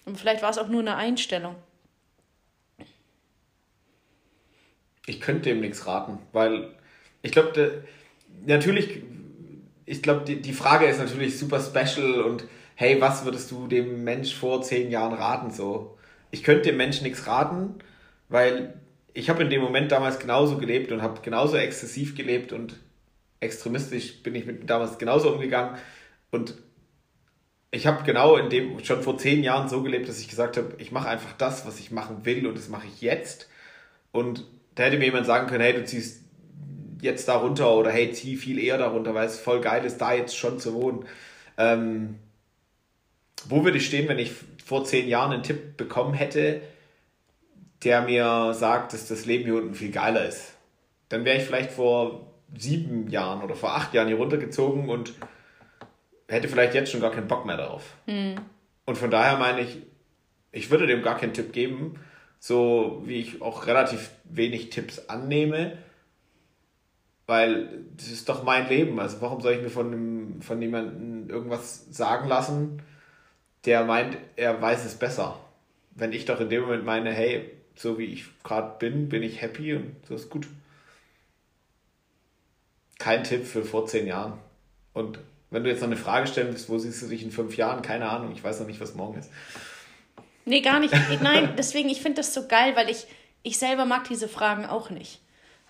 Und vielleicht war es auch nur eine Einstellung.
Ich könnte dem nichts raten, weil ich glaube, natürlich, ich glaube, die, die Frage ist natürlich super special und hey, was würdest du dem Mensch vor zehn Jahren raten? So, ich könnte dem Menschen nichts raten, weil ich habe in dem Moment damals genauso gelebt und habe genauso exzessiv gelebt und extremistisch bin ich mit damals genauso umgegangen und ich habe genau in dem schon vor zehn Jahren so gelebt, dass ich gesagt habe, ich mache einfach das, was ich machen will und das mache ich jetzt. Und da hätte mir jemand sagen können, hey, du ziehst jetzt darunter oder hey, zieh viel eher darunter, weil es voll geil ist, da jetzt schon zu wohnen. Ähm, wo würde ich stehen, wenn ich vor zehn Jahren einen Tipp bekommen hätte, der mir sagt, dass das Leben hier unten viel geiler ist? Dann wäre ich vielleicht vor sieben Jahren oder vor acht Jahren hier runtergezogen und hätte vielleicht jetzt schon gar keinen Bock mehr darauf. Mhm. Und von daher meine ich, ich würde dem gar keinen Tipp geben, so wie ich auch relativ wenig Tipps annehme, weil das ist doch mein Leben. Also warum soll ich mir von, einem, von jemandem irgendwas sagen lassen, der meint, er weiß es besser? Wenn ich doch in dem Moment meine, hey, so wie ich gerade bin, bin ich happy und das ist gut. Kein Tipp für vor zehn Jahren. Und wenn du jetzt noch eine Frage stellen willst, wo siehst du dich in fünf Jahren? Keine Ahnung, ich weiß noch nicht, was morgen ist.
Nee, gar nicht. Nein, deswegen, ich finde das so geil, weil ich, ich selber mag diese Fragen auch nicht.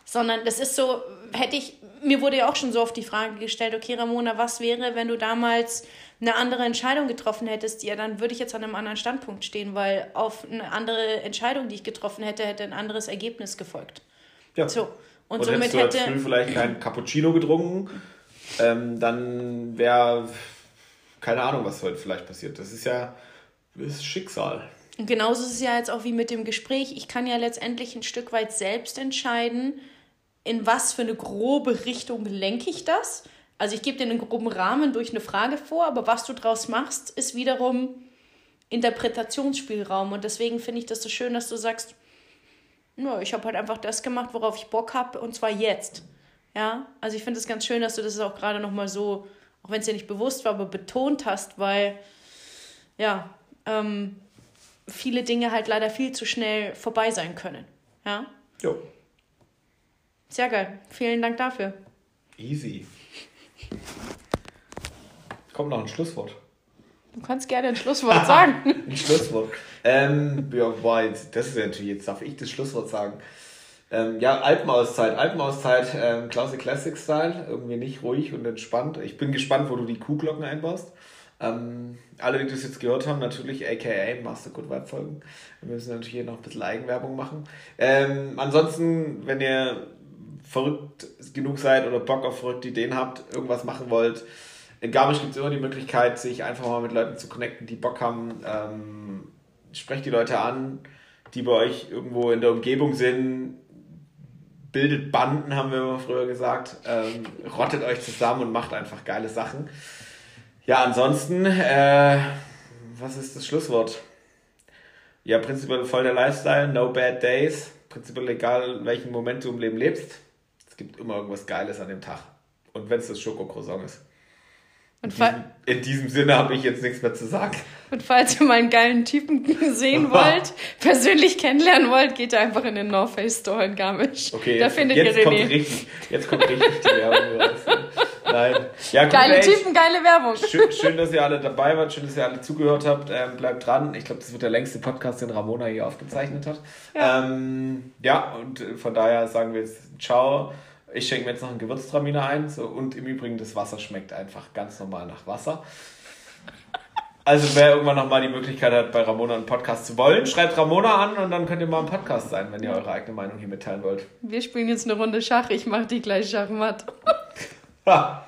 Sondern das ist so, hätte ich, mir wurde ja auch schon so oft die Frage gestellt, okay, Ramona, was wäre, wenn du damals eine andere Entscheidung getroffen hättest? Ja, dann würde ich jetzt an einem anderen Standpunkt stehen, weil auf eine andere Entscheidung, die ich getroffen hätte, hätte ein anderes Ergebnis gefolgt. Ja. So.
Und, Und somit hättest du hätte. vielleicht kein Cappuccino getrunken ähm, dann wäre keine Ahnung, was heute vielleicht passiert. Das ist ja das ist Schicksal.
Und genauso ist es ja jetzt auch wie mit dem Gespräch. Ich kann ja letztendlich ein Stück weit selbst entscheiden, in was für eine grobe Richtung lenke ich das. Also ich gebe dir einen groben Rahmen durch eine Frage vor, aber was du draus machst, ist wiederum Interpretationsspielraum. Und deswegen finde ich das so schön, dass du sagst, ja, ich habe halt einfach das gemacht, worauf ich Bock habe, und zwar jetzt. Ja, also ich finde es ganz schön, dass du das auch gerade nochmal so, auch wenn es dir nicht bewusst war, aber betont hast, weil, ja, ähm, viele Dinge halt leider viel zu schnell vorbei sein können. Ja? Jo. Sehr geil. Vielen Dank dafür.
Easy. Kommt noch ein Schlusswort.
Du kannst gerne ein Schlusswort sagen.
ein Schlusswort. Ähm, ja, boah, jetzt, das ist ja natürlich, jetzt darf ich das Schlusswort sagen. Ähm, ja, Alpenauszeit. Alpenauszeit, ähm, Klasse Classic Style. Irgendwie nicht ruhig und entspannt. Ich bin gespannt, wo du die Kuhglocken einbaust. Ähm, alle, die das jetzt gehört haben, natürlich aka Master Good Vibe folgen. Wir müssen natürlich hier noch ein bisschen Eigenwerbung machen. Ähm, ansonsten, wenn ihr verrückt genug seid oder Bock auf verrückte Ideen habt, irgendwas machen wollt, in Garmisch gibt es immer die Möglichkeit, sich einfach mal mit Leuten zu connecten, die Bock haben. Ähm, sprecht die Leute an, die bei euch irgendwo in der Umgebung sind. Bildet Banden, haben wir immer früher gesagt. Ähm, rottet euch zusammen und macht einfach geile Sachen. Ja, ansonsten, äh, was ist das Schlusswort? Ja, prinzipiell voll der Lifestyle, no bad days. Prinzipiell egal, welchen Moment du im Leben lebst. Es gibt immer irgendwas Geiles an dem Tag. Und wenn es das Schokocroissant ist. In diesem, in diesem, Sinne habe ich jetzt nichts mehr zu sagen.
Und falls ihr mal einen geilen Typen sehen wollt, persönlich kennenlernen wollt, geht einfach in den North Face Store in Garmisch. Okay, da jetzt, findet
jetzt ihr René. Kommt richtig, jetzt kommt richtig die Werbung. Nein. Ja, gut,
geile ey, Typen, geile Werbung.
Schön, schön, dass ihr alle dabei wart, schön, dass ihr alle zugehört habt. Ähm, bleibt dran. Ich glaube, das wird der längste Podcast, den Ramona hier aufgezeichnet hat. Ja, ähm, ja und von daher sagen wir jetzt Ciao. Ich schenke mir jetzt noch einen Gewürztraminer ein. So, und im Übrigen, das Wasser schmeckt einfach ganz normal nach Wasser. Also wer irgendwann nochmal die Möglichkeit hat, bei Ramona einen Podcast zu wollen, schreibt Ramona an und dann könnt ihr mal ein Podcast sein, wenn ihr eure eigene Meinung hier mitteilen wollt.
Wir spielen jetzt eine Runde Schach. Ich mache die gleich Schachmatt. Ha.